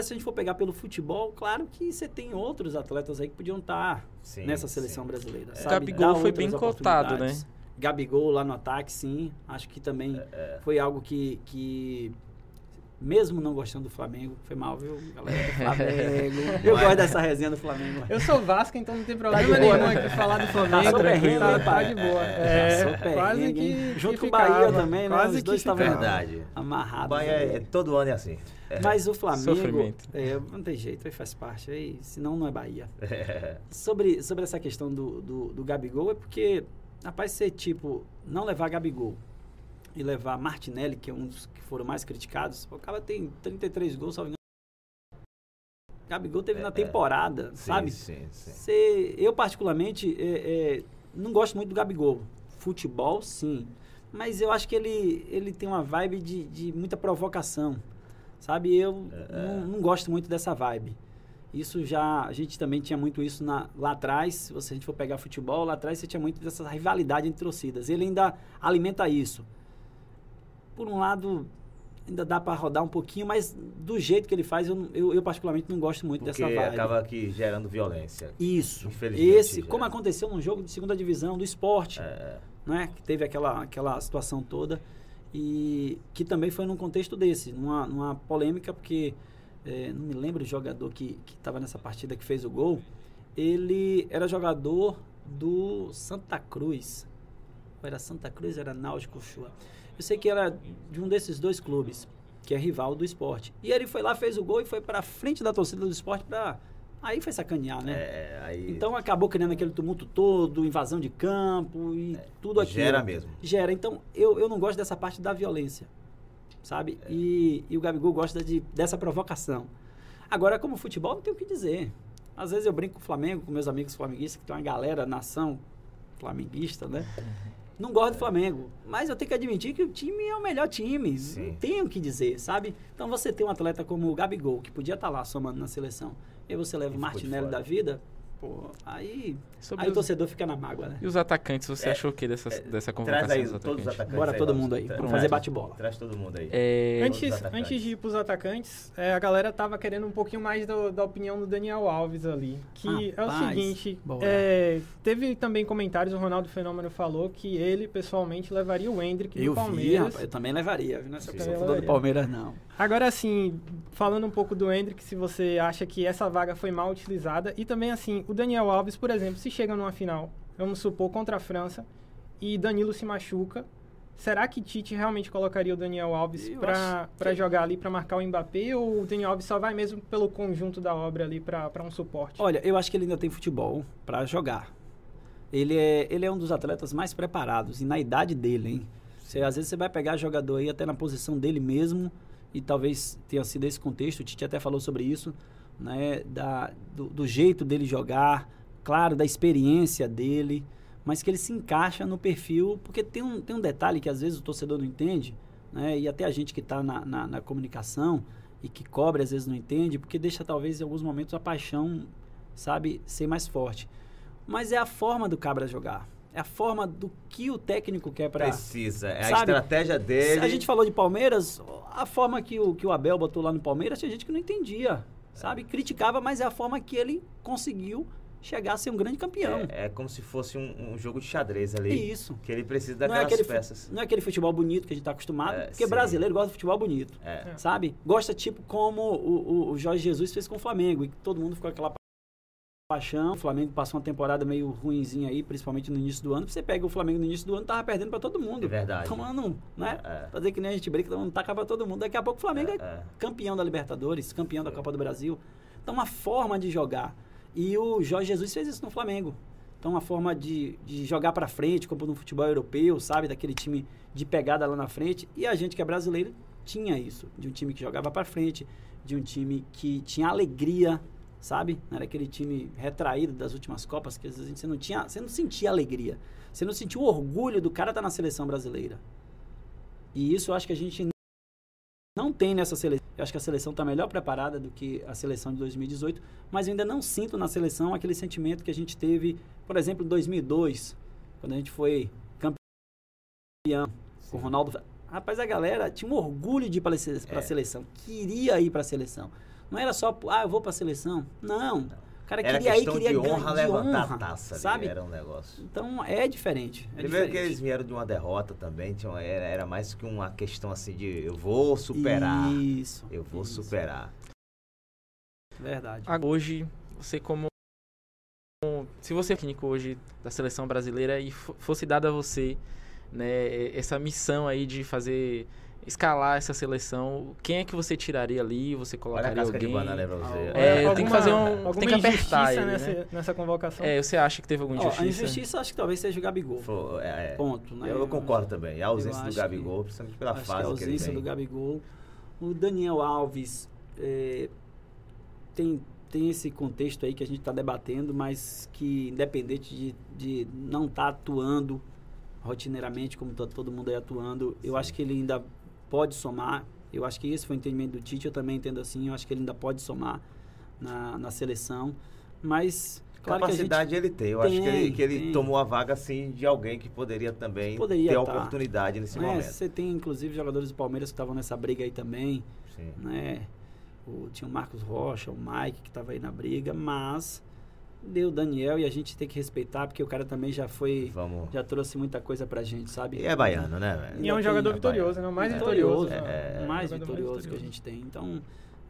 Se a gente for pegar pelo futebol, claro que você tem outros atletas aí que podiam estar sim, nessa seleção sim. brasileira. É. Gabigol foi bem cotado, né? Gabigol lá no ataque, sim. Acho que também é, é. foi algo que, que mesmo não gostando do Flamengo, foi mal, viu, galera do Flamengo. eu gosto dessa resenha do Flamengo. Eu sou Vasco, então não tem tá problema tá nenhum aqui falar do Flamengo. Tá tranquilo, tá, tá de boa. É, é quase que junto que com o Bahia também, né? Quase Os dois estavam verdade. amarrados. O Bahia é, todo ano é assim. É. Mas o Flamengo, é, não tem jeito, aí faz parte, aí, senão não é Bahia. É. Sobre, sobre essa questão do, do, do Gabigol, é porque, rapaz, ser tipo, não levar Gabigol e levar Martinelli, que é um dos que foram mais criticados, o cara tem 33 gols, só Gabigol teve é, na temporada, é. sabe? Sim, sim, sim. eu, particularmente, é, é, não gosto muito do Gabigol. Futebol, sim. Mas eu acho que ele, ele tem uma vibe de, de muita provocação, sabe? Eu é, é. não, não, gosto muito dessa vibe. Isso já, a gente também tinha muito isso na, lá atrás, se você, a gente for pegar futebol, lá atrás você tinha muito dessa rivalidade entre torcidas. Ele ainda alimenta isso por um lado, ainda dá para rodar um pouquinho, mas do jeito que ele faz, eu, eu, eu particularmente não gosto muito Porque dessa vibe. acaba aqui gerando violência. Isso. Infelizmente. Esse, como aconteceu num jogo de segunda divisão do esporte, é. né? Que teve aquela, aquela situação toda. E que também foi num contexto desse, numa, numa polêmica, porque é, não me lembro o jogador que estava nessa partida que fez o gol. Ele era jogador do Santa Cruz. Era Santa Cruz, era Náutico Chua. Eu sei que era de um desses dois clubes, que é rival do esporte. E ele foi lá, fez o gol e foi para frente da torcida do esporte para Aí foi sacanear, né? É, aí... Então acabou criando aquele tumulto todo, invasão de campo e é, tudo aquilo. Gera mesmo. Gera. Então eu, eu não gosto dessa parte da violência, sabe? É. E, e o Gabigol gosta de, dessa provocação. Agora, como futebol, não tem o que dizer. Às vezes eu brinco com o Flamengo, com meus amigos flamenguistas, que tem uma galera, nação flamenguista, né? Não gosto do Flamengo. Mas eu tenho que admitir que o time é o melhor time. Sim. Não tenho o que dizer, sabe? Então você tem um atleta como o Gabigol, que podia estar tá lá somando na seleção, e você leva o Martinelli da vida, Pô, aí, aí o torcedor fica na mágoa, né? E os atacantes, você é, achou o que dessa, é, dessa convocação traz aí dos atacantes? Todos os atacantes Bora aí, todo mundo aí, vamos fazer bate-bola. Traz todo mundo aí. É... Antes, antes de ir pros atacantes, é, a galera tava querendo um pouquinho mais do, da opinião do Daniel Alves ali. Que é o seguinte, é, teve também comentários, o Ronaldo Fenômeno falou que ele, pessoalmente, levaria o Hendrick do Palmeiras. Vi, rapaz, eu também levaria, não é só do Palmeiras, não. Agora, assim, falando um pouco do Hendrick, se você acha que essa vaga foi mal utilizada, e também, assim, o Daniel Alves, por exemplo, se chega numa final, vamos supor, contra a França, e Danilo se machuca, será que Tite realmente colocaria o Daniel Alves para que... jogar ali, para marcar o Mbappé, ou o Daniel Alves só vai mesmo pelo conjunto da obra ali para um suporte? Olha, eu acho que ele ainda tem futebol para jogar. Ele é, ele é um dos atletas mais preparados, e na idade dele, hein? Você, às vezes você vai pegar jogador aí até na posição dele mesmo e talvez tenha sido esse contexto, o Tite até falou sobre isso, né, da, do, do, jeito dele jogar, claro, da experiência dele, mas que ele se encaixa no perfil, porque tem um, tem um detalhe que às vezes o torcedor não entende, né, e até a gente que está na, na, na, comunicação e que cobre às vezes não entende, porque deixa talvez em alguns momentos a paixão, sabe, ser mais forte. Mas é a forma do cabra jogar. É a forma do que o técnico quer para. Precisa. É sabe? a estratégia dele. A gente falou de Palmeiras, a forma que o, que o Abel botou lá no Palmeiras, tinha gente que não entendia, sabe? Criticava, mas é a forma que ele conseguiu chegar a ser um grande campeão. É, é como se fosse um, um, jogo de xadrez ali. Isso. Que ele precisa daquelas não é aquele, peças. Não é aquele futebol bonito que a gente está acostumado, é, porque sim. brasileiro gosta de futebol bonito, é. sabe? Gosta tipo como o, o, o Jorge Jesus fez com o Flamengo, e todo mundo ficou aquela paixão. O Flamengo passou uma temporada meio ruinzinha aí, principalmente no início do ano. Você pega o Flamengo no início do ano, tava perdendo para todo mundo. É verdade. Tomando, né? É. Fazer que nem a gente brinca, não taca para todo mundo. Daqui a pouco o Flamengo é, é, é campeão da Libertadores, campeão da Copa do Brasil. Então, uma forma de jogar. E o Jorge Jesus fez isso no Flamengo. Então, uma forma de, de jogar para frente, como no futebol europeu, sabe? Daquele time de pegada lá na frente. E a gente que é brasileiro tinha isso. De um time que jogava para frente, de um time que tinha alegria, sabe? Era aquele time retraído das últimas Copas, que às vezes você não tinha, você não sentia alegria. Você não sentia o orgulho do cara estar tá na seleção brasileira. E isso eu acho que a gente não tem nessa seleção. Eu acho que a seleção está melhor preparada do que a seleção de 2018, mas eu ainda não sinto na seleção aquele sentimento que a gente teve, por exemplo, em 2002, quando a gente foi campeão com o Ronaldo. Rapaz, a galera tinha um orgulho de ir para a é. seleção, queria ir para a seleção. Não era só, ah, eu vou para a seleção. Não. O cara era queria ir, queria de honra de levantar honra, a taça, sabe? era um negócio. Então é diferente. É Primeiro diferente. que eles vieram de uma derrota também, tinha, era, era, mais que uma questão assim de eu vou superar. Isso. Eu vou isso. superar. Verdade. Hoje, você como se você é técnico hoje da seleção brasileira e fosse dada a você né, essa missão aí de fazer escalar essa seleção, quem é que você tiraria ali? Você colocaria Olha a alguém? De banana pra você. É, alguma, tem que fazer um, tem que apertar ele, nessa, né? nessa convocação. É, você acha que teve alguma injustiça? Oh, a injustiça acho que talvez seja o Gabigol. For, é, Ponto, né? Eu, eu concordo também. A ausência do Gabigol, que, principalmente pela fase que, a ausência que ele do Gabigol. O Daniel Alves é, tem tem esse contexto aí que a gente está debatendo, mas que independente de, de não estar tá atuando rotineiramente como tá todo mundo aí atuando, eu acho que ele ainda pode somar. Eu acho que esse foi o entendimento do Tite, eu também entendo assim. Eu acho que ele ainda pode somar na, na seleção. Mas. Claro Capacidade ele tem. Eu tem, acho que ele, que ele tomou a vaga assim de alguém que poderia também poderia ter a tá. oportunidade nesse é, momento. Você tem inclusive jogadores do Palmeiras que estavam nessa briga aí também. Sim. Né? O, tinha o Marcos Rocha, o Mike que estava aí na briga, mas deu Daniel e a gente tem que respeitar, porque o cara também já foi. Vamos. Já trouxe muita coisa pra gente, sabe? E é baiano, né, velho? E é um jogador é vitorioso, né? Mais é. vitorioso. É, é, mais vitorioso, vitorioso que a gente tem. Então,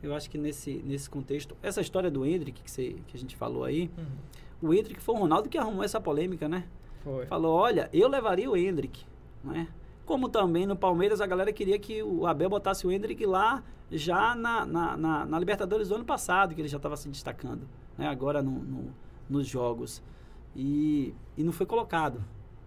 eu acho que nesse, nesse contexto. Essa história do Hendrick que, você, que a gente falou aí, uhum. o Hendrick foi o Ronaldo que arrumou essa polêmica, né? Foi. Falou: olha, eu levaria o Hendrick, né? Como também no Palmeiras a galera queria que o Abel botasse o Hendrick lá já na, na, na, na Libertadores do ano passado, que ele já estava se destacando, né? Agora no, no, nos jogos. E, e não foi colocado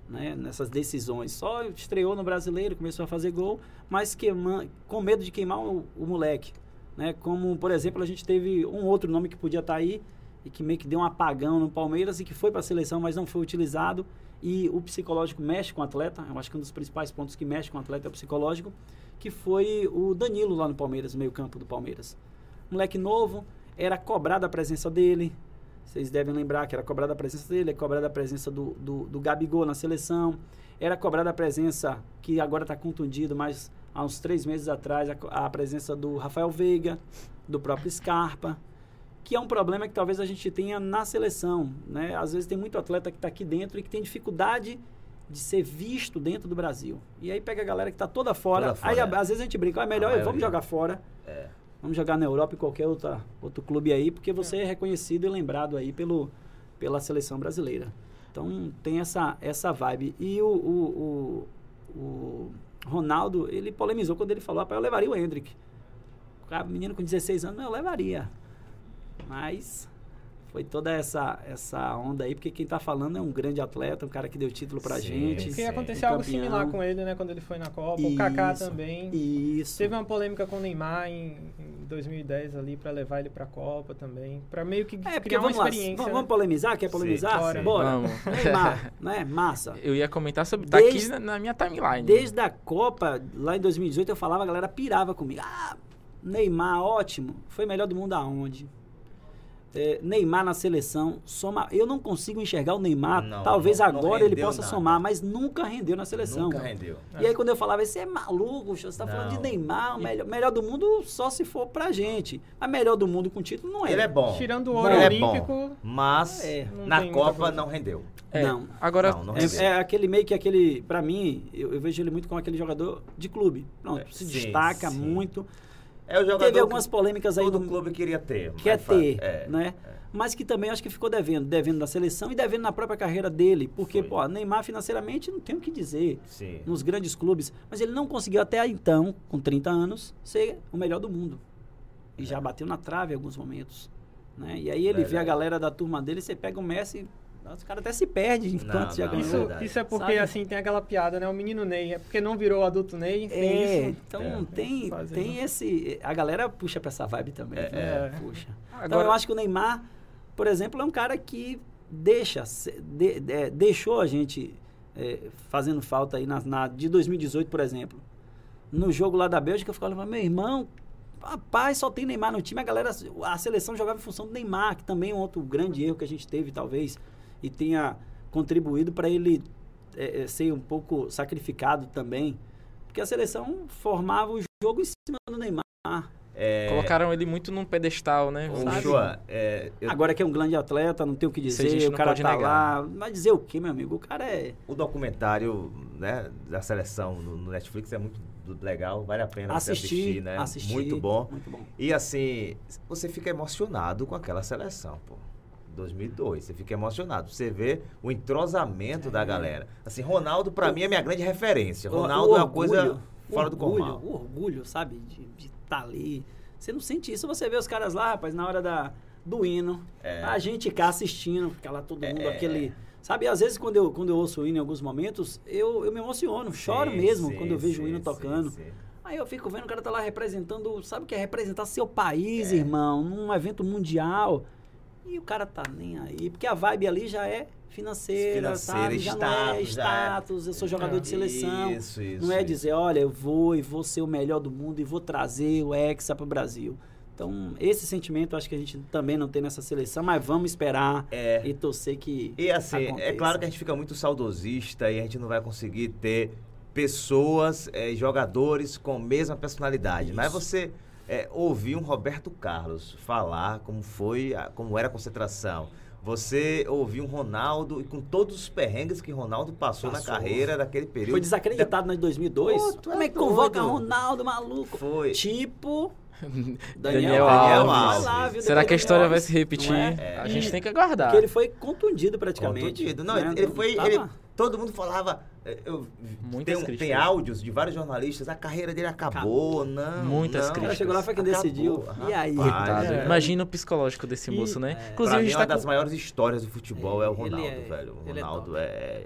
né? nessas decisões. Só estreou no brasileiro, começou a fazer gol, mas queima, com medo de queimar o, o moleque. Né? Como, por exemplo, a gente teve um outro nome que podia estar tá aí e que meio que deu um apagão no Palmeiras e que foi para a seleção, mas não foi utilizado e o psicológico mexe com o atleta. Eu acho que um dos principais pontos que mexe com o atleta é o psicológico, que foi o Danilo lá no Palmeiras, meio campo do Palmeiras. Moleque novo, era cobrada a presença dele. Vocês devem lembrar que era cobrada a presença dele, é cobrada a presença do, do, do Gabigol na seleção, era cobrada a presença, que agora está contundido, mas há uns três meses atrás, a, a presença do Rafael Veiga, do próprio Scarpa que é um problema que talvez a gente tenha na seleção. Né? Às vezes tem muito atleta que está aqui dentro e que tem dificuldade de ser visto dentro do Brasil. E aí pega a galera que está toda fora. Toda fora aí é. às vezes a gente brinca, ah, é melhor, vamos jogar fora. É. Vamos jogar na Europa e qualquer outra, outro clube aí, porque você é. reconhecido e lembrado aí pelo, pela seleção brasileira. Então tem essa, essa vibe. E o, o, o, o Ronaldo, ele polemizou quando ele falou, rapaz, eu levaria o Hendrick. O menino com 16 anos, eu levaria. Mas foi toda essa, essa onda aí, porque quem está falando é um grande atleta, um cara que deu título pra sim, gente. Porque aconteceu um algo similar com ele, né, quando ele foi na Copa. Isso, o Kaká também. Isso. Teve uma polêmica com o Neymar em, em 2010 ali para levar ele pra Copa também, para meio que é, criar uma experiência. Vamos, vamos, polemizar? Quer polemizar? Sim, Bora. Bora. Vamos. Neymar, né? Massa. Eu ia comentar sobre tá desde, aqui na, na minha timeline. Desde a Copa, lá em 2018 eu falava, a galera pirava comigo. Ah, Neymar, ótimo. Foi melhor do mundo aonde? É, Neymar na seleção, soma. Eu não consigo enxergar o Neymar. Não, Talvez não, agora não ele possa nada. somar, mas nunca rendeu na seleção. Nunca rendeu. E aí quando eu falava, você é maluco, você está falando de Neymar, o melhor, melhor do mundo só se for pra gente. Mas melhor do mundo com título não é. Ele é bom. Tirando o ouro ele olímpico. É bom, mas é, na Copa não rendeu. É, não. Agora é, é, aquele meio que aquele, para mim, eu, eu, vejo ele muito como aquele jogador de clube. Pronto, é, se sim, destaca sim. muito. É o jogador Teve algumas polêmicas aí do clube queria ter. Quer ter, é, né? É mas que também acho que ficou devendo, devendo na seleção e devendo na própria carreira dele, porque, Foi. pô, Neymar financeiramente não tem o que dizer Sim. nos grandes clubes, mas ele não conseguiu até então, com 30 anos, ser o melhor do mundo. E é. já bateu na trave em alguns momentos. Né? E aí ele vê a galera da turma dele, você pega o Messi, os caras até se perdem enquanto Não, já não, ganhou. Isso, isso é porque, Sabe? assim, tem aquela piada, né? O menino Ney, é porque não virou adulto Ney, tem É, isso. então É. tem, tem esse. A galera puxa pra essa vibe também. É, viu? é. Puxa. Então Agora- eu acho que o Neymar, por exemplo, é um cara que deixa, de- de- deixou a gente é, fazendo falta aí na, na- de 2018, por exemplo. No jogo lá da Bélgica, eu ficava falando, meu irmão, rapaz, só tem Neymar no time, a galera, a seleção jogava em função do Neymar, que também é um outro grande erro que a gente teve, talvez, e tenha contribuído para ele é, é, ser um pouco sacrificado também. Porque a seleção formava o jogo em cima do Neymar. É, Colocaram ele muito num pedestal, né? Dizer. Shoa, é, eu- Agora que é um grande atleta, não tem o que dizer, o cara tá negar. lá. Vai dizer o quê, meu amigo? O cara é. o documentário né, da seleção no, Netflix é muito legal, vale a pena você Assistir, assistir, né? assistir. Muito bom. Muito bom. E assim, você fica emocionado com aquela seleção, pô. 2002, você fica emocionado. Você vê o entrosamento É. da galera. Assim, Ronaldo, pra mim, é minha grande referência. O- Ronaldo o é uma coisa orgulho, fora o do orgulho, normal. O orgulho, sabe? De estar tá ali. Você não sente isso, você vê os caras lá, rapaz, na hora da, do hino. É. A gente cá assistindo, fica lá todo mundo, É. aquele. Sabe, às vezes quando eu, quando eu ouço o hino em alguns momentos, eu, eu me emociono, choro Sim, mesmo sim, quando eu vejo o sim, hino sim, tocando. Aí eu fico vendo o cara tá lá representando, sabe o que é representar seu país, É. irmão, num evento mundial. E o cara tá nem aí, porque a vibe ali já é financeira, Financeira, sabe? Já não é status, já é. status, eu sou jogador de seleção. Isso, isso. não é dizer, olha, eu vou e vou ser o melhor do mundo e vou trazer o Hexa pro Brasil. Então, esse sentimento acho que a gente também não tem nessa seleção, mas vamos esperar É. e torcer que E assim, é aconteça. claro que a gente fica muito saudosista e a gente não vai conseguir ter pessoas, eh, jogadores com a mesma personalidade. Mas Isso. você eh, ouvir um Roberto Carlos falar como foi, a- como era a concentração. Você ouvir um Ronaldo e com todos os perrengues que Ronaldo passou, Passou. na carreira daquele período. Foi desacreditado no 2002. Pô, é Como é que convoca. Ronaldo, maluco? Foi. Tipo. Daniel Alves. Vai lá, viu? Será que a história Daniel vai Alves, se repetir? não é? A E- gente tem que aguardar. Porque ele foi contundido praticamente. Contundido. Não, né? ele foi. Tava- ele- todo mundo falava. eh, Eu, Muitas tem, críticas. tem áudios de vários jornalistas. A carreira dele acabou. Não. Muitas não. críticas. O cara chegou lá foi quem Acabou, decidiu. E aí? É. Imagina o psicológico desse E- moço, né? é. Inclusive, pra a mim, uma tá das com, maiores histórias do futebol é, o Ele Ronaldo, é- velho. O é Ronaldo é.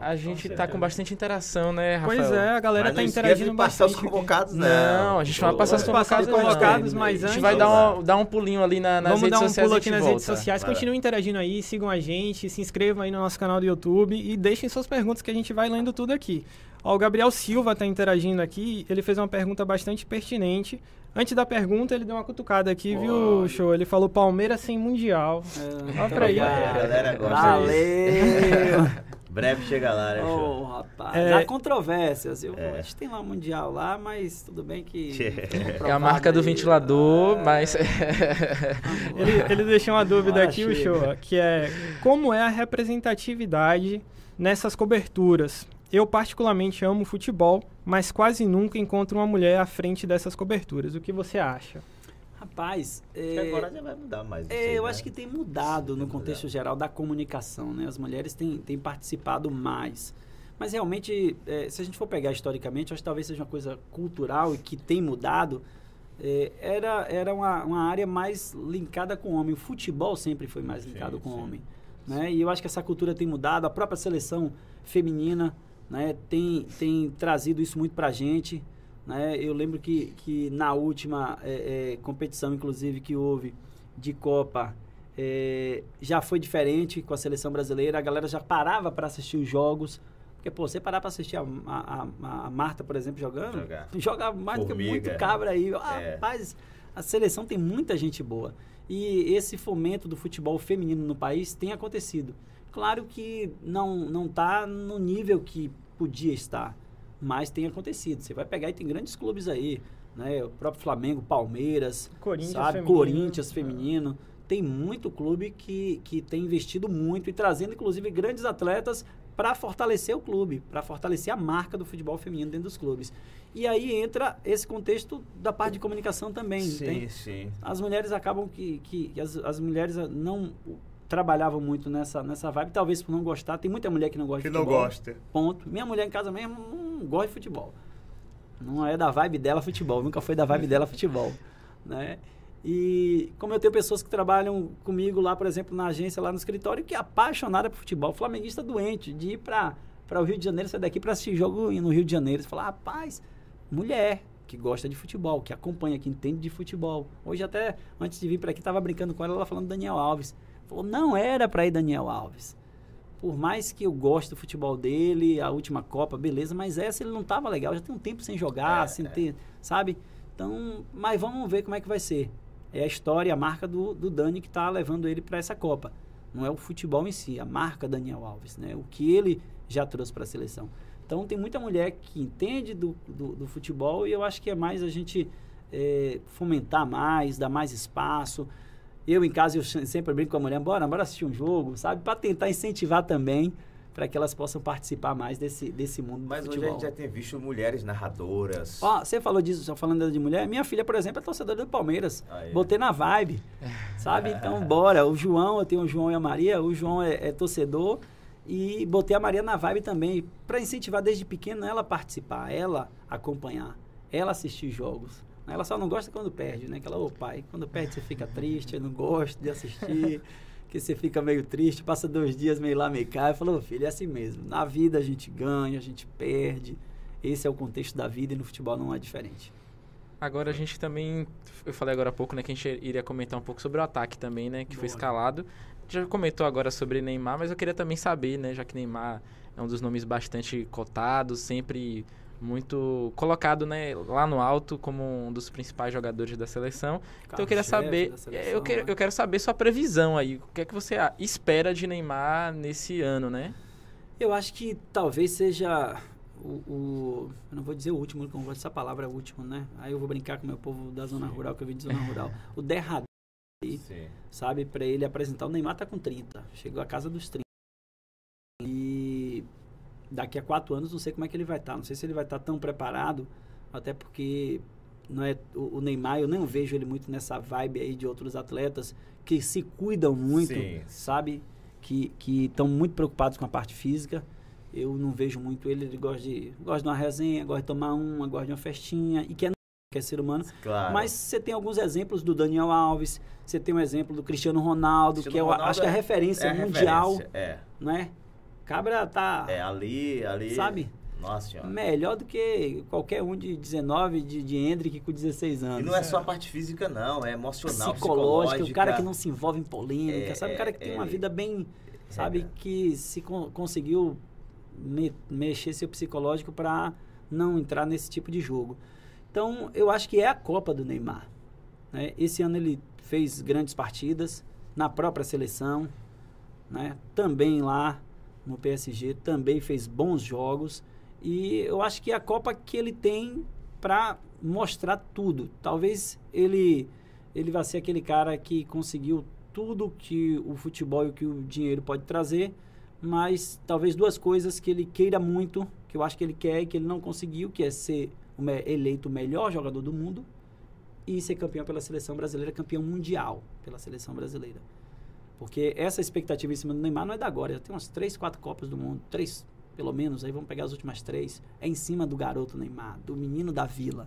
A gente tá com bastante interação, né, Rafael? Pois é, a galera Mas tá interagindo de passar os bastante. convocados, Não, não. a gente vai passar os Vamos convocados, convocados, né? mas A gente antes... vai dar um, dar um pulinho ali na, nas Vamos redes dar um sociais pulo aqui nas volta. redes sociais. Continuem interagindo aí, sigam a gente, se inscrevam aí no nosso canal do YouTube e deixem suas perguntas que a gente vai lendo tudo aqui. Ó, o Gabriel Silva está interagindo aqui, ele fez uma pergunta bastante pertinente. Antes da pergunta, ele deu uma cutucada aqui, viu, Olha. Show? Ele falou Palmeiras sem Mundial. É, Olha pra aí. Valeu! Breve chega lá, né, Ô, show? rapaz, É. há controvérsias. Eu, É. A gente tem lá Mundial lá, mas tudo bem que... É a marca do ventilador, mas... Ele, ele deixou uma dúvida aqui, o. Show, que é como é a representatividade nessas coberturas? Eu particularmente amo futebol, mas quase nunca encontro uma mulher à frente dessas coberturas. O que você acha? Rapaz, é, agora já vai mudar mais. é, eu né? acho que tem mudado no Tem contexto mudado. geral da comunicação, né? As mulheres têm, têm participado mais. Mas realmente, é, se a gente for pegar historicamente, acho que talvez seja uma coisa cultural e que tem mudado. é, era era uma, uma área mais linkada com o homem. O futebol sempre foi mais Sim, linkado com o sim. homem. Né? E eu acho que essa cultura tem mudado. A própria seleção feminina né, tem, tem trazido isso muito pra gente. Né? Eu lembro que, que na última é, é, competição, inclusive, que houve de Copa, é, já foi diferente com a seleção brasileira. A galera já parava para assistir os jogos. Porque, pô, você parar para assistir a, a, a- a Marta, por exemplo, jogando, Jogar. joga mais do que muito cabra aí. Ah, É. Rapaz, a seleção tem muita gente boa. E esse fomento do futebol feminino no país tem acontecido. Claro que não não está no nível que podia estar, mas tem acontecido. Você vai pegar e tem grandes clubes aí, né? O próprio Flamengo, Palmeiras, Corinthians sabe? feminino. Corinthians feminino. Tem muito clube que, que tem investido muito e trazendo, inclusive, grandes atletas para fortalecer o clube, para fortalecer a marca do futebol feminino dentro dos clubes. E aí entra esse contexto da parte de comunicação também. Sim, tem- sim. as mulheres acabam que, que, que as, as mulheres não trabalhavam muito nessa, nessa vibe, talvez por não gostar. Tem muita mulher que não gosta de futebol. Ponto. Minha mulher em casa mesmo não gosta de futebol. Não é da vibe dela futebol, nunca foi da vibe dela futebol, né? E como eu tenho pessoas que trabalham comigo lá, por exemplo, na agência, lá no escritório, que é apaixonada por futebol, flamenguista doente, de ir para o Rio de Janeiro, sair daqui para assistir jogo no Rio de Janeiro. Você fala, rapaz, mulher que gosta de futebol, que acompanha, que entende de futebol. Hoje até, antes de vir para aqui, estava brincando com ela, ela falando Daniel Alves. Falou, não era para ir Daniel Alves. Por mais que eu goste do futebol dele, a última Copa, beleza, mas essa ele não estava legal, já tem um tempo sem jogar, é, sem é. ter, sabe? Então, mas vamos ver como é que vai ser. É a história, a marca do, do Dani que está levando ele para essa Copa. Não é o futebol em si, a marca Daniel Alves, né? O que ele já trouxe para a seleção. Então, tem muita mulher que entende do, do, do, futebol e eu acho que é mais a gente é, fomentar mais, dar mais espaço. Eu, em casa, eu sempre brinco com a mulher, bora, bora assistir um jogo, sabe? Para tentar incentivar também para que elas possam participar mais desse, desse mundo Mas do futebol. Mas hoje a gente já tem visto mulheres narradoras. Ó, você falou disso, só falando de mulher. Minha filha, por exemplo, é torcedora do Palmeiras. É. Botei na vibe, sabe? Então, bora. O João, eu tenho o João e a Maria. O João é, é torcedor e botei a Maria na vibe também, para incentivar desde pequena ela participar, ela acompanhar, ela assistir jogos. Ela só não gosta quando perde, né? Que ela, ô pai, quando perde você fica triste, eu não gosto de assistir, que você fica meio triste, passa dois dias meio lá, meio cá. Eu falo, filho, é assim mesmo. Na vida a gente ganha, a gente perde. Esse é o contexto da vida e no futebol não é diferente. Agora a gente também, eu falei agora há pouco, né, que a gente iria comentar um pouco sobre o ataque também, né, que Boa. foi escalado. Já comentou agora sobre Neymar, mas eu queria também saber, né, já que Neymar é um dos nomes bastante cotados, sempre muito colocado né, lá no alto como um dos principais jogadores da seleção. então eu queria saber, seleção, eu, quero, né? eu quero saber sua previsão aí. O que é que você espera de Neymar nesse ano, né? Eu acho que talvez seja o, o eu não vou dizer o último, não gosto dessa palavra é último, né? Aí eu vou brincar com o meu povo da zona Sim. rural, que eu vim de zona rural. O derradeiro, sabe, para ele apresentar. O Neymar tá com 30, chegou a casa dos 30. E daqui a quatro anos não sei como é que ele vai estar. Tá. Não sei se ele vai estar tá tão preparado, até porque não é o, o, Neymar, eu não vejo ele muito nessa vibe aí de outros atletas que se cuidam muito, Sim. sabe? Que estão muito preocupados com a parte física. Eu não vejo muito ele, ele gosta de, gosta de uma resenha, gosta de tomar uma, gosta de uma festinha, e que é, que é ser humano. Claro. Mas você tem alguns exemplos do Daniel Alves, você tem um exemplo do Cristiano Ronaldo, Cristiano que é, Ronaldo acho é, que é a referência é mundial, referência, é. né? Cabra tá. É, ali, ali. Sabe? Nossa senhora. Melhor do que qualquer um de 19, de, de Hendrick com 16 anos. E não é só a parte física, não, é emocional, psicológica. O cara que não se envolve em polêmica, é, sabe? O cara que tem uma é. vida bem. Sabe? É. Que se con conseguiu me mexer seu psicológico para não entrar nesse tipo de jogo. Então, eu acho que é a Copa do Neymar. Né? Esse ano ele fez grandes partidas na própria seleção, né? também lá no PSG, também fez bons jogos. E eu acho que é a Copa que ele tem para mostrar tudo. Talvez ele ele vai ser aquele cara que conseguiu tudo que o futebol e o que o dinheiro pode trazer, mas talvez duas coisas que ele queira muito, que eu acho que ele quer e que ele não conseguiu, que é ser eleito o melhor jogador do mundo e ser campeão pela seleção brasileira, campeão mundial pela seleção brasileira. Porque essa expectativa em cima do Neymar não é da agora. Já tem umas três, quatro Copas do Mundo. Três, pelo menos. Aí vamos pegar as últimas três. É em cima do garoto Neymar, do menino da vila,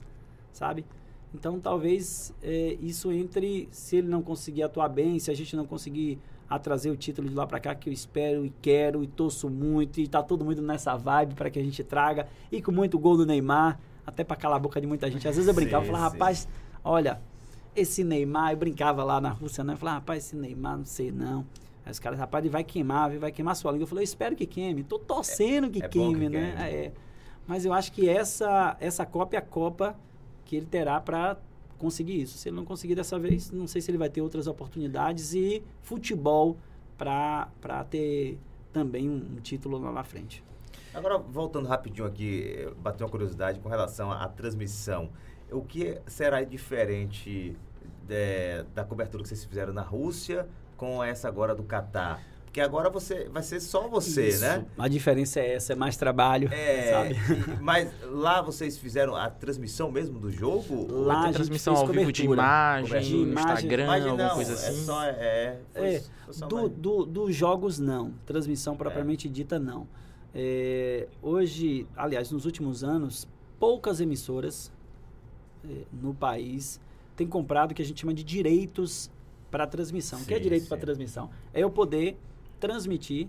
sabe? Então talvez é, isso entre, se ele não conseguir atuar bem, se a gente não conseguir a trazer o título de lá para cá, que eu espero e quero e torço muito, e tá todo mundo nessa vibe para que a gente traga, e com muito gol do Neymar, até para calar a boca de muita gente. Às vezes eu brincava, sim, falava, rapaz, olha, esse Neymar, eu brincava lá na Rússia, né? Eu falava, rapaz, esse Neymar, não sei não. Aí os caras, rapaz, ele vai queimar, vai queimar sua língua. Eu falei, eu espero que queime. Tô torcendo que, é, é queime, que né? Queime. É. Mas eu acho que essa, essa Copa é a Copa que ele terá para conseguir isso. Se ele não conseguir dessa vez, não sei se ele vai ter outras oportunidades e futebol para ter também um, título lá na frente. Agora, voltando rapidinho aqui, bateu uma curiosidade com relação à transmissão o que será diferente de, da cobertura que vocês fizeram na Rússia com essa agora do Catar? Porque agora você vai ser só você, Isso. né? A diferença é essa, é mais trabalho. É, mas lá vocês fizeram a transmissão mesmo do jogo? Lá a transmissão ao vivo de imagem, de imagem, Instagram, imagem, alguma não, coisa é assim? É só, é, foi, é foi do, do, dos jogos, não. Transmissão propriamente é. dita, não. É, hoje, aliás, nos últimos anos, poucas emissoras no país tem comprado o que a gente chama de direitos para transmissão. o que é Sim, direito para sim. transmissão? É eu poder transmitir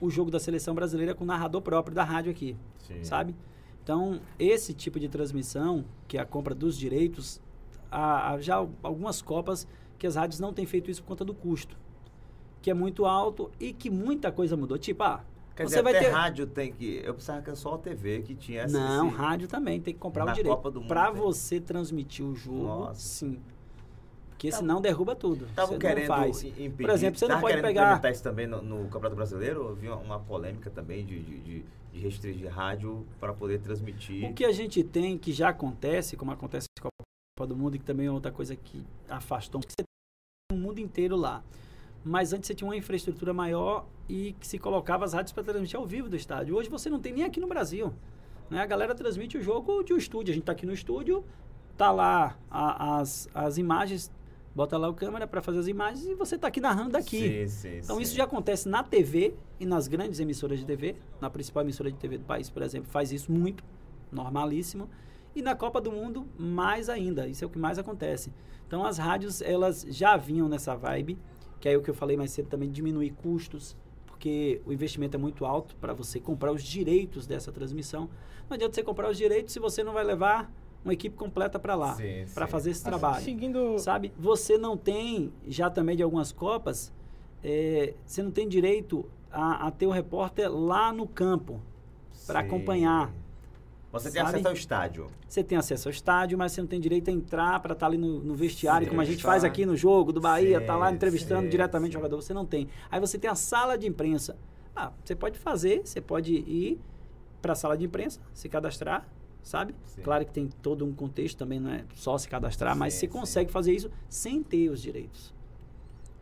o jogo da seleção brasileira com o narrador próprio da rádio aqui, Sim. sabe? Então, esse tipo de transmissão, que é a compra dos direitos, há, há já algumas copas que as rádios não têm feito isso por conta do custo, que é muito alto e que muita coisa mudou. Tipo, ah, Quer você dizer, vai até ter... rádio tem que... Eu pensava que era só a TV que tinha essa... Não, esse- rádio também tem que comprar Na o direito. Tem. você transmitir o jogo, Nossa. sim. Porque Tá- senão derruba tudo. Estavam Você querendo não faz. impedir. Por exemplo, você não pode pegar- isso também no, no Campeonato Brasileiro. Eu vi uma, uma polêmica também de, de, de, de restringir rádio para poder transmitir. O que a gente tem, que já acontece, como acontece com a Copa do Mundo, e que também é outra coisa que afastou, que você tem o mundo inteiro lá. Mas antes você tinha uma infraestrutura maior e que se colocava as rádios para transmitir ao vivo do estádio. Hoje você não tem nem aqui no Brasil. Né? A galera transmite o jogo de um estúdio. A gente está aqui no estúdio, tá lá a- as, as imagens, bota lá o câmera para fazer as imagens e você está aqui narrando daqui. Sim, sim, Então sim. isso já acontece na TV e nas grandes emissoras de TV. Na principal emissora de TV do país, por exemplo, faz isso muito, normalíssimo. E na Copa do Mundo, mais ainda. Isso é o que mais acontece. Então as rádios, elas já vinham nessa vibe, que é o que eu falei mais cedo também, diminuir custos, porque o investimento é muito alto para você comprar os direitos dessa transmissão. Não adianta você comprar os direitos se você não vai levar uma equipe completa para lá, para fazer esse Assim, trabalho Seguindo. sabe? Você não tem, já também de algumas Copas, é, você não tem direito a, a ter um repórter lá no campo para acompanhar. Você tem sabe? acesso ao estádio. Você tem acesso ao estádio, mas você não tem direito a entrar para estar ali no, no vestiário, Sim, como a gente tá. faz aqui no jogo do Bahia, Sim, tá lá entrevistando sim, diretamente sim. o jogador. Você não tem. Aí você tem a sala de imprensa. Ah, você pode fazer, você pode ir para a sala de imprensa, se cadastrar, sabe? Sim. Claro que tem todo um contexto também, não é só se cadastrar, mas Sim, você sim. consegue fazer isso sem ter os direitos.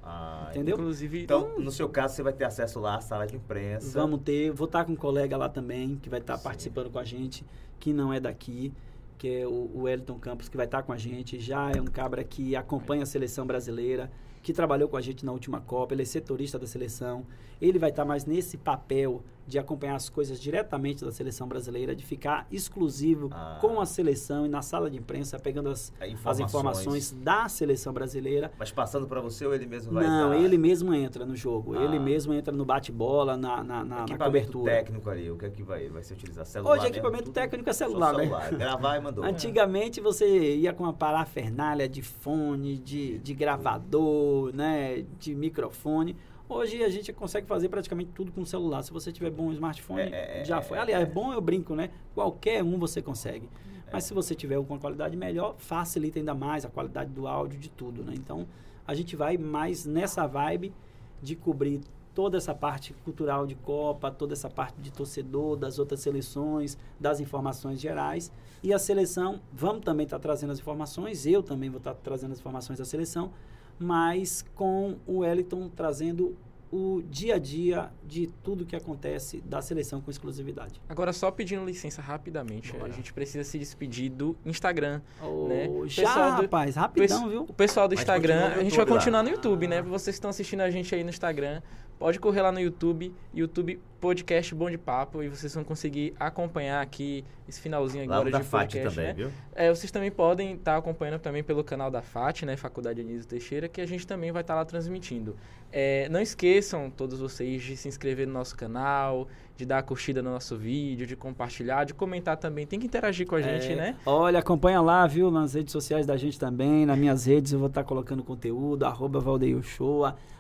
Ah, Entendeu? Inclusive, Então, no seu caso, você vai ter acesso lá à sala de imprensa. Vamos ter, vou estar com um colega lá também, que vai estar Sim. participando com a gente, que não é daqui, que é o, o Wellington Campos, que vai estar com a gente. Já é um cabra que acompanha a seleção brasileira, que trabalhou com a gente na última Copa, ele é setorista da seleção. Ele vai estar mais nesse papel de acompanhar as coisas diretamente da seleção brasileira, de ficar exclusivo Ah. com a seleção e na sala de imprensa, pegando as, as Informações. informações da seleção brasileira. Mas passando para você ou ele mesmo vai Não, dar ele mesmo entra no jogo. Ah. Ele mesmo entra no bate-bola, na, na, na, na cobertura. técnico ali? O que é que vai, vai ser utilizado? Celular Hoje, mesmo? equipamento Tudo? técnico é Só celular, né? Gravar e mandou. Antigamente você ia com uma parafernália de fone, de, de gravador, né, de microfone. Hoje a gente consegue fazer praticamente tudo com o celular. Se você tiver bom smartphone, É, é, já é, foi. é, Aliás, é. bom eu brinco, né? Qualquer um você consegue. É. Mas se você tiver um com uma qualidade melhor, facilita ainda mais a qualidade do áudio, de tudo, né? Então, a gente vai mais nessa vibe de cobrir toda essa parte cultural de Copa, toda essa parte de torcedor, das outras seleções, das informações gerais. E a seleção, vamos também estar trazendo as informações, eu também vou estar trazendo as informações da seleção, mas com o Wellington trazendo o dia a dia de tudo que acontece da seleção com exclusividade. agora só pedindo licença rapidamente, Bora. a gente precisa se despedir do Instagram. Oh, Né? Já, Pessoal do- rapaz, rapidão, viu? O pessoal do Mas Instagram, a gente YouTube vai lá. continuar no YouTube, né? Ah. Vocês que estão assistindo a gente aí no Instagram, pode correr lá no YouTube, YouTube Podcast Bom de Papo, e vocês vão conseguir acompanhar aqui esse finalzinho Lá agora no da de FAT podcast, também, né? viu? É, vocês também podem estar acompanhando também pelo canal da FAT, né? Faculdade Anísio Teixeira, que a gente também vai estar lá transmitindo. É, não esqueçam, todos vocês, de se inscrever no nosso canal, de dar a curtida no nosso vídeo, de compartilhar, de comentar também. Tem que interagir com a gente, É, né? Olha, acompanha lá, viu? Nas redes sociais da gente também. Nas minhas redes eu vou estar colocando conteúdo, arroba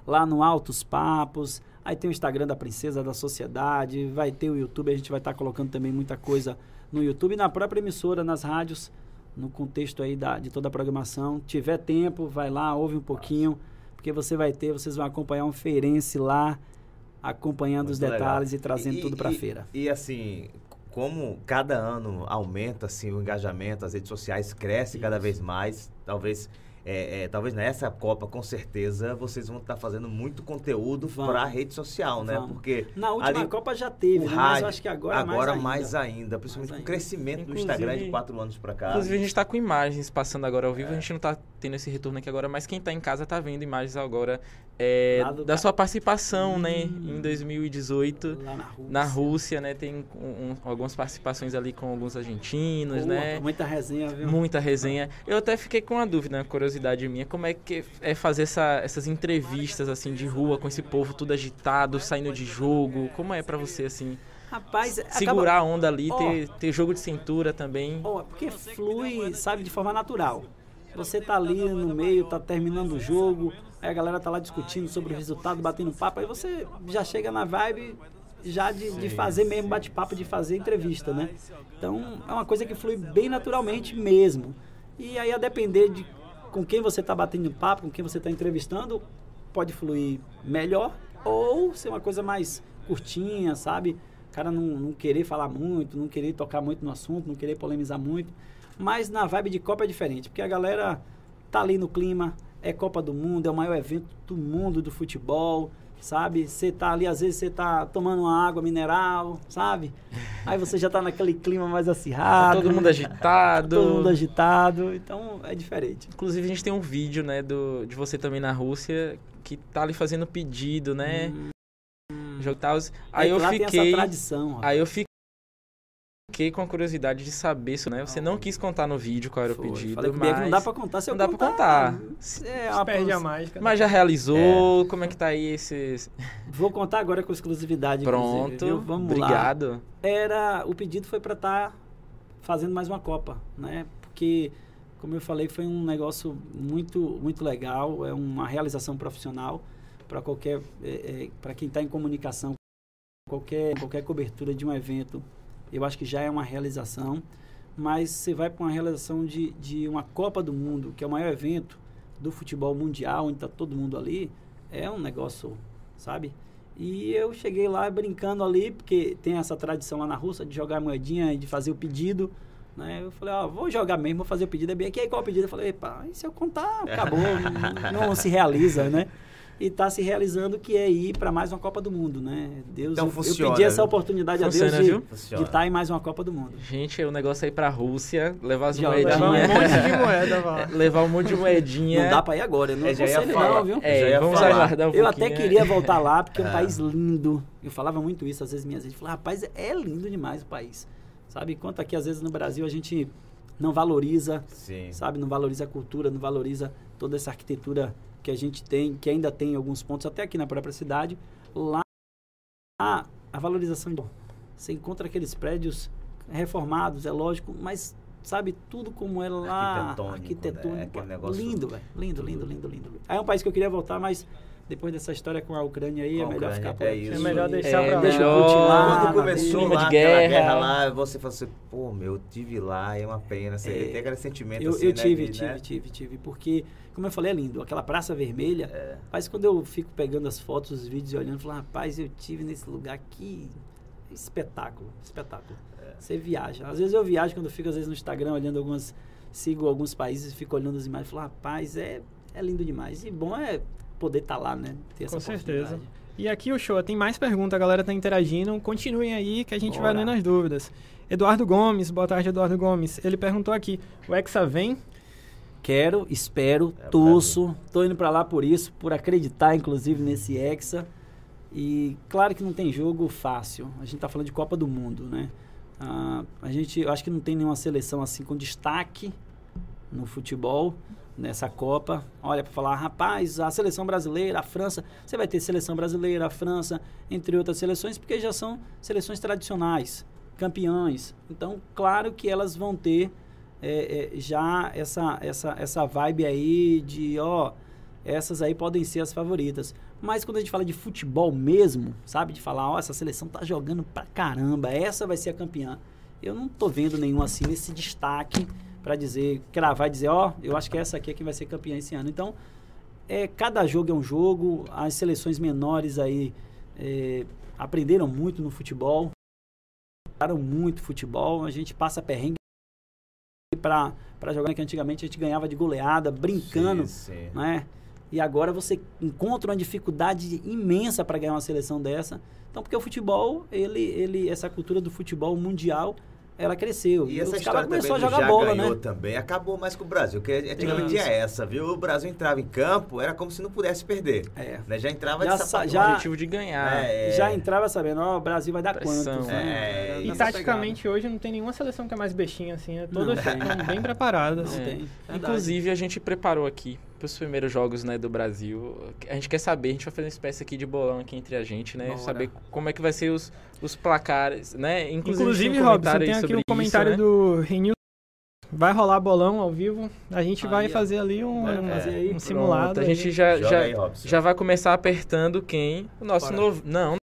lá no Altos Papos. Aí tem o Instagram da Princesa da Sociedade, vai ter o YouTube, a gente vai estar colocando também muita coisa no YouTube e na própria emissora, nas rádios, no contexto aí da, de toda a programação. Tiver tempo, vai lá, ouve um pouquinho, porque você vai ter, vocês vão acompanhar um feirense lá, acompanhando os Muito legal. detalhes e trazendo E- tudo para e- feira. E assim, como cada ano aumenta assim, o engajamento, as redes sociais crescem cada Isso. vez mais, talvez é, é, talvez nessa Copa, com certeza, vocês vão estar fazendo muito conteúdo para a rede social, né? Vamos. Porque Na última ali, Copa já teve, o né? mas rádio, eu acho que agora, agora mais, mais ainda. ainda, principalmente Mais com o ainda. crescimento do Inclusive- Instagram de quatro anos para cá. Inclusive, a gente tá com imagens passando agora ao vivo, a gente não tá tendo esse retorno aqui agora, mas quem tá em casa tá vendo imagens agora é, do da sua participação, né, Hum. em 2018 Lá na Rússia. na Rússia, né, tem um- um- algumas participações ali com alguns argentinos, Pô, né, Muita resenha, viu? muita resenha. Eu até fiquei com uma dúvida, uma curiosidade minha, como é que é fazer essa- essas entrevistas, assim, de rua com esse povo tudo agitado, saindo de jogo, como é pra você, assim, Rapaz, acaba- segurar a onda ali, ter, ter jogo de cintura também? Ó, porque flui, sabe, de forma natural. Você tá ali no meio, tá terminando o jogo, aí a galera tá lá discutindo sobre o resultado, batendo papo, aí você já chega na vibe já de, de fazer mesmo bate-papo, de fazer entrevista, né? Então, é uma coisa que flui bem naturalmente mesmo. E aí, a depender de com quem você tá batendo papo, com quem você tá entrevistando, pode fluir melhor ou ser uma coisa mais curtinha, sabe? O cara não, não querer falar muito, não querer tocar muito no assunto, não querer polemizar muito. Mas na vibe de Copa é diferente, porque a galera tá ali no clima, é Copa do Mundo, é o maior evento do mundo do futebol, sabe? Você tá ali, às vezes você tá tomando uma água mineral, sabe? Aí você já tá naquele clima mais Tá acirrado. todo mundo agitado. Todo mundo agitado, então é diferente. Inclusive, a gente tem um vídeo, né, do, de você também na Rússia, que tá ali fazendo pedido, né? E tal. Aí É eu fiquei. essa tradição, rapaz. Aí eu fiquei com a curiosidade de saber isso, né? Você não quis contar no vídeo qual era Foi. o pedido, Falei mas. comigo, não dá pra contar. Se não eu dá pra contar. É uma Perde a mágica. Mas já realizou? Como é que tá aí esses. Vou contar agora com exclusividade. inclusive, Pronto. viu? Vamos lá. Obrigado. Era o pedido foi para estar fazendo mais uma Copa, né? Porque como eu falei, foi um negócio muito muito legal, é uma realização profissional para qualquer para quem está em comunicação, qualquer qualquer cobertura de um evento, eu acho que já é uma realização, mas você vai para uma realização de, de uma Copa do Mundo, que é o maior evento do futebol mundial, onde está todo mundo ali, é um negócio, sabe? E eu cheguei lá brincando ali, porque tem essa tradição lá na Rússia de jogar moedinha e de fazer o pedido. Né? Eu falei, ó, vou jogar mesmo, vou fazer o pedido. É bem aqui, aí qual é o pedido? Eu falei, e se eu contar, acabou, não, não se realiza, né? E está se realizando que é ir para mais uma Copa do Mundo, né? Deus, Então eu, eu funciona, pedi essa oportunidade Funciona, a Deus viu? de Funciona. estar em mais uma Copa do Mundo. Gente, o negócio é ir pra Rússia, levar as Já Levar um moedinhas. monte de moeda, vá. levar um monte de moedinha. Não dá para ir agora, eu não É, já ia aconselho falar. não, viu? É, Já ia vamos falar. aguardar um Eu pouquinho. até queria voltar lá, porque é um Ah. país lindo. Eu falava muito isso, às vezes minhas gente falava, rapaz, é lindo demais o país. Sabe? Enquanto aqui, às vezes, no Brasil, a gente não valoriza, Sim. sabe? Não valoriza a cultura, não valoriza toda essa arquitetura que a gente tem, que ainda tem em alguns pontos, até aqui na própria cidade. Lá, a, a valorização de... Você encontra aqueles prédios reformados, é lógico, mas sabe tudo como é lá, Arquitetônico, né? arquitetônico. Aquele negócio- lindo, velho. Lindo, lindo, lindo, lindo, lindo. Aí é um país que eu queria voltar, mas depois dessa história com a Ucrânia aí, Com é melhor Ucrânia, ficar por é aqui. isso. É melhor deixar É, pra lá. Deixa o Putin lá. Quando começou lá de aquela guerra. guerra lá, você falou assim, pô, meu, eu tive lá, é uma pena. Você É, tem aquele sentimento Eu, assim, eu né, tive, de, tive, né? tive, tive. Porque, como eu falei, é lindo. Aquela Praça Vermelha. É. Mas quando eu fico pegando as fotos, os vídeos e olhando, eu falo, rapaz, eu tive nesse lugar aqui. Espetáculo, espetáculo. É. Você viaja. Às vezes eu viajo quando eu fico, às vezes, no Instagram, olhando algumas. Sigo alguns países, fico olhando as imagens e falo, rapaz, é, é lindo demais. E bom é poder estar lá, né? Ter essa Com certeza. E aqui o show tem mais perguntas, a galera tá interagindo. Continuem aí que a gente vai Bora. lendo as dúvidas. Eduardo Gomes, boa tarde, Eduardo Gomes. Ele perguntou aqui: o Hexa vem? Quero, espero, É, torço. Tô indo pra lá por isso, por acreditar, inclusive, nesse Hexa. E claro que não tem jogo fácil. A gente tá falando de Copa do Mundo, né? Ah, a gente, eu acho que não tem nenhuma seleção assim com destaque no futebol nessa Copa. Olha, para falar, rapaz, a seleção brasileira, a França, você vai ter seleção brasileira, a França, entre outras seleções, porque já são seleções tradicionais, campeões. Então, claro que elas vão ter é, é, já essa, essa, essa vibe aí de, ó, essas aí podem ser as favoritas. Mas quando a gente fala de futebol mesmo, sabe? De falar, ó, essa seleção tá jogando pra caramba, essa vai ser a campeã. Eu não tô vendo nenhum assim nesse destaque para dizer, cravar e dizer, ó, eu acho que essa aqui é que vai ser campeã esse ano. Então, é, cada jogo é um jogo, as seleções menores aí é, aprenderam muito no futebol, jogaram muito futebol, a gente passa perrengue para jogar, que antigamente a gente ganhava de goleada, brincando, Sim, sim. né? E agora você encontra uma dificuldade imensa para ganhar uma seleção dessa. Então, porque o futebol, ele, ele, essa cultura do futebol mundial, ela cresceu. E essa os história caras também começaram a do jogar já bola, ganhou né? também acabou mais com o Brasil, porque antigamente tinha essa, viu? O Brasil entrava em campo, era como se não pudesse perder. É. Né? Já entrava Já de sa- sapatão. O já- objetivo de ganhar. É, Já entrava sabendo, ó, o Brasil vai dar Pressão. quantos, né? É, E taticamente hoje não tem nenhuma seleção que é mais bestinha assim, né? Não Todas estão bem preparadas. É. Verdade. Inclusive, a gente preparou aqui para os primeiros jogos né, do Brasil. A gente quer saber, a gente vai fazer uma espécie aqui de bolão aqui entre a gente, né? Bora. Saber como é que vai ser os, os placares, né? Inclusive, Inclusive, um Robson, tem aqui um comentário isso, né? do Renil. Vai rolar bolão ao vivo. A gente Aí, vai fazer ali um, Vai um- fazer aí, um simulado. Pronto, a gente aí. já, já, aí, já vai começar apertando quem? O nosso novo. Não,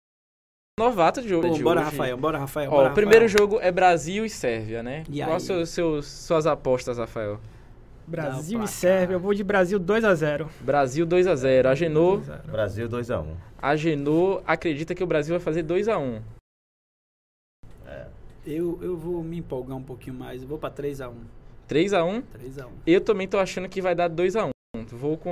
novato de, Pô, de bora, hoje. Rafael, bora, Rafael. Ó, bora, o primeiro Rafael. jogo é Brasil e Sérvia, né? E aí? seus, seus, suas apostas, Rafael? Brasil e. Sérvia. Eu vou de Brasil 2x0. Brasil 2x0. Agenor, Brasil 2x1. Agenor acredita que o Brasil vai fazer 2x1. Eu, eu vou me empolgar um pouquinho mais. Eu vou pra 3x1. 3x1. 3x1. Eu também tô achando que vai dar 2x1. Vou com,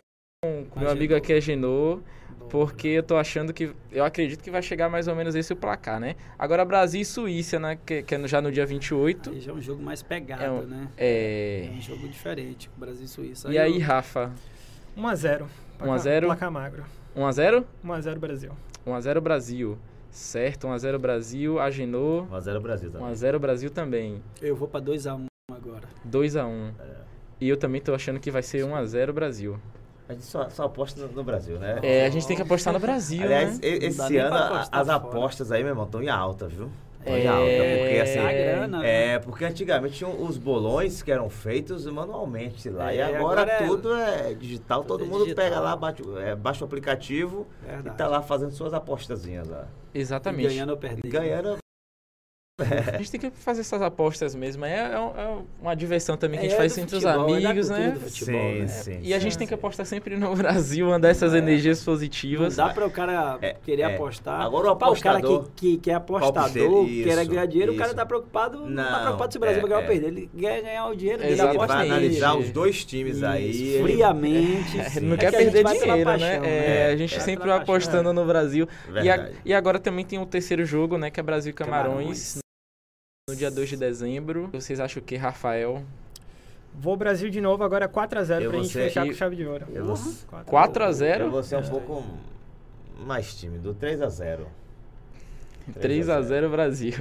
com meu amigo aqui, Agenor, porque eu tô achando que. Eu acredito que vai chegar mais ou menos esse o placar, né? Agora, Brasil e Suíça, né? Que, que é já no dia 28. Aí já é um jogo mais pegado, É um- né? É. É um jogo diferente, Brasil e Suíça. E aí, eu- Rafa? 1x0. 1 a 0. Placar magro. 1x0? 1x0 Brasil. 1x0 Brasil. Certo, 1x0 Brasil, Agenor. 1x0 Brasil também. 1x0 Brasil também. Eu vou pra 2x1 agora. 2x1. E eu também tô achando que vai ser 1x0 Brasil. A gente só, só aposta no, no Brasil, né? É, a gente tem que apostar no Brasil, Aliás, né? e- esse ano as fora. apostas aí, meu irmão, estão em alta, viu? Estão É, em alta, porque assim... a grana, né? É, porque antigamente tinham os bolões que eram feitos manualmente lá. e É, agora, agora é- tudo é digital, tudo todo é mundo digital. pega lá, bate, é, baixa o aplicativo Verdade. e tá lá fazendo suas apostazinhas lá. Exatamente. Ganhando ou E perdendo. ganhando. A gente tem que fazer essas apostas mesmo. É, é é uma diversão também que a É gente faz do entre os futebol, é da amigos, né? do futebol, né? sim, E a gente sim, tem que sim. apostar sempre no Brasil, mandar essas energias Não positivas. dá para o cara É, querer é. apostar. Agora o Pá, o cara apostador- que, que, que é apostador, quer isso, ganhar dinheiro, o cara isso. tá preocupado, não, tá Não, preocupado se o Brasil é, vai ganhar ou é. perder. Ele quer ganhar o dinheiro dele. Ele aposta vai analisar os dois times Isso, aí. ele- friamente. É, Sim. não É quer perder dinheiro, paixão, né? né? É, a É, gente sempre apostando no Brasil. E, e agora também tem o terceiro jogo, né? Que é Brasil e Camarões. No dia 2 de dezembro. Vocês acham o que, Rafael? Vou Brasil de novo, agora 4x0 Eu pra gente ser- fechar e- com chave de ouro. Eu vou, 4 a eu 0 vou ser um pouco mais tímido, 3x0. 3 a 0 Brasil.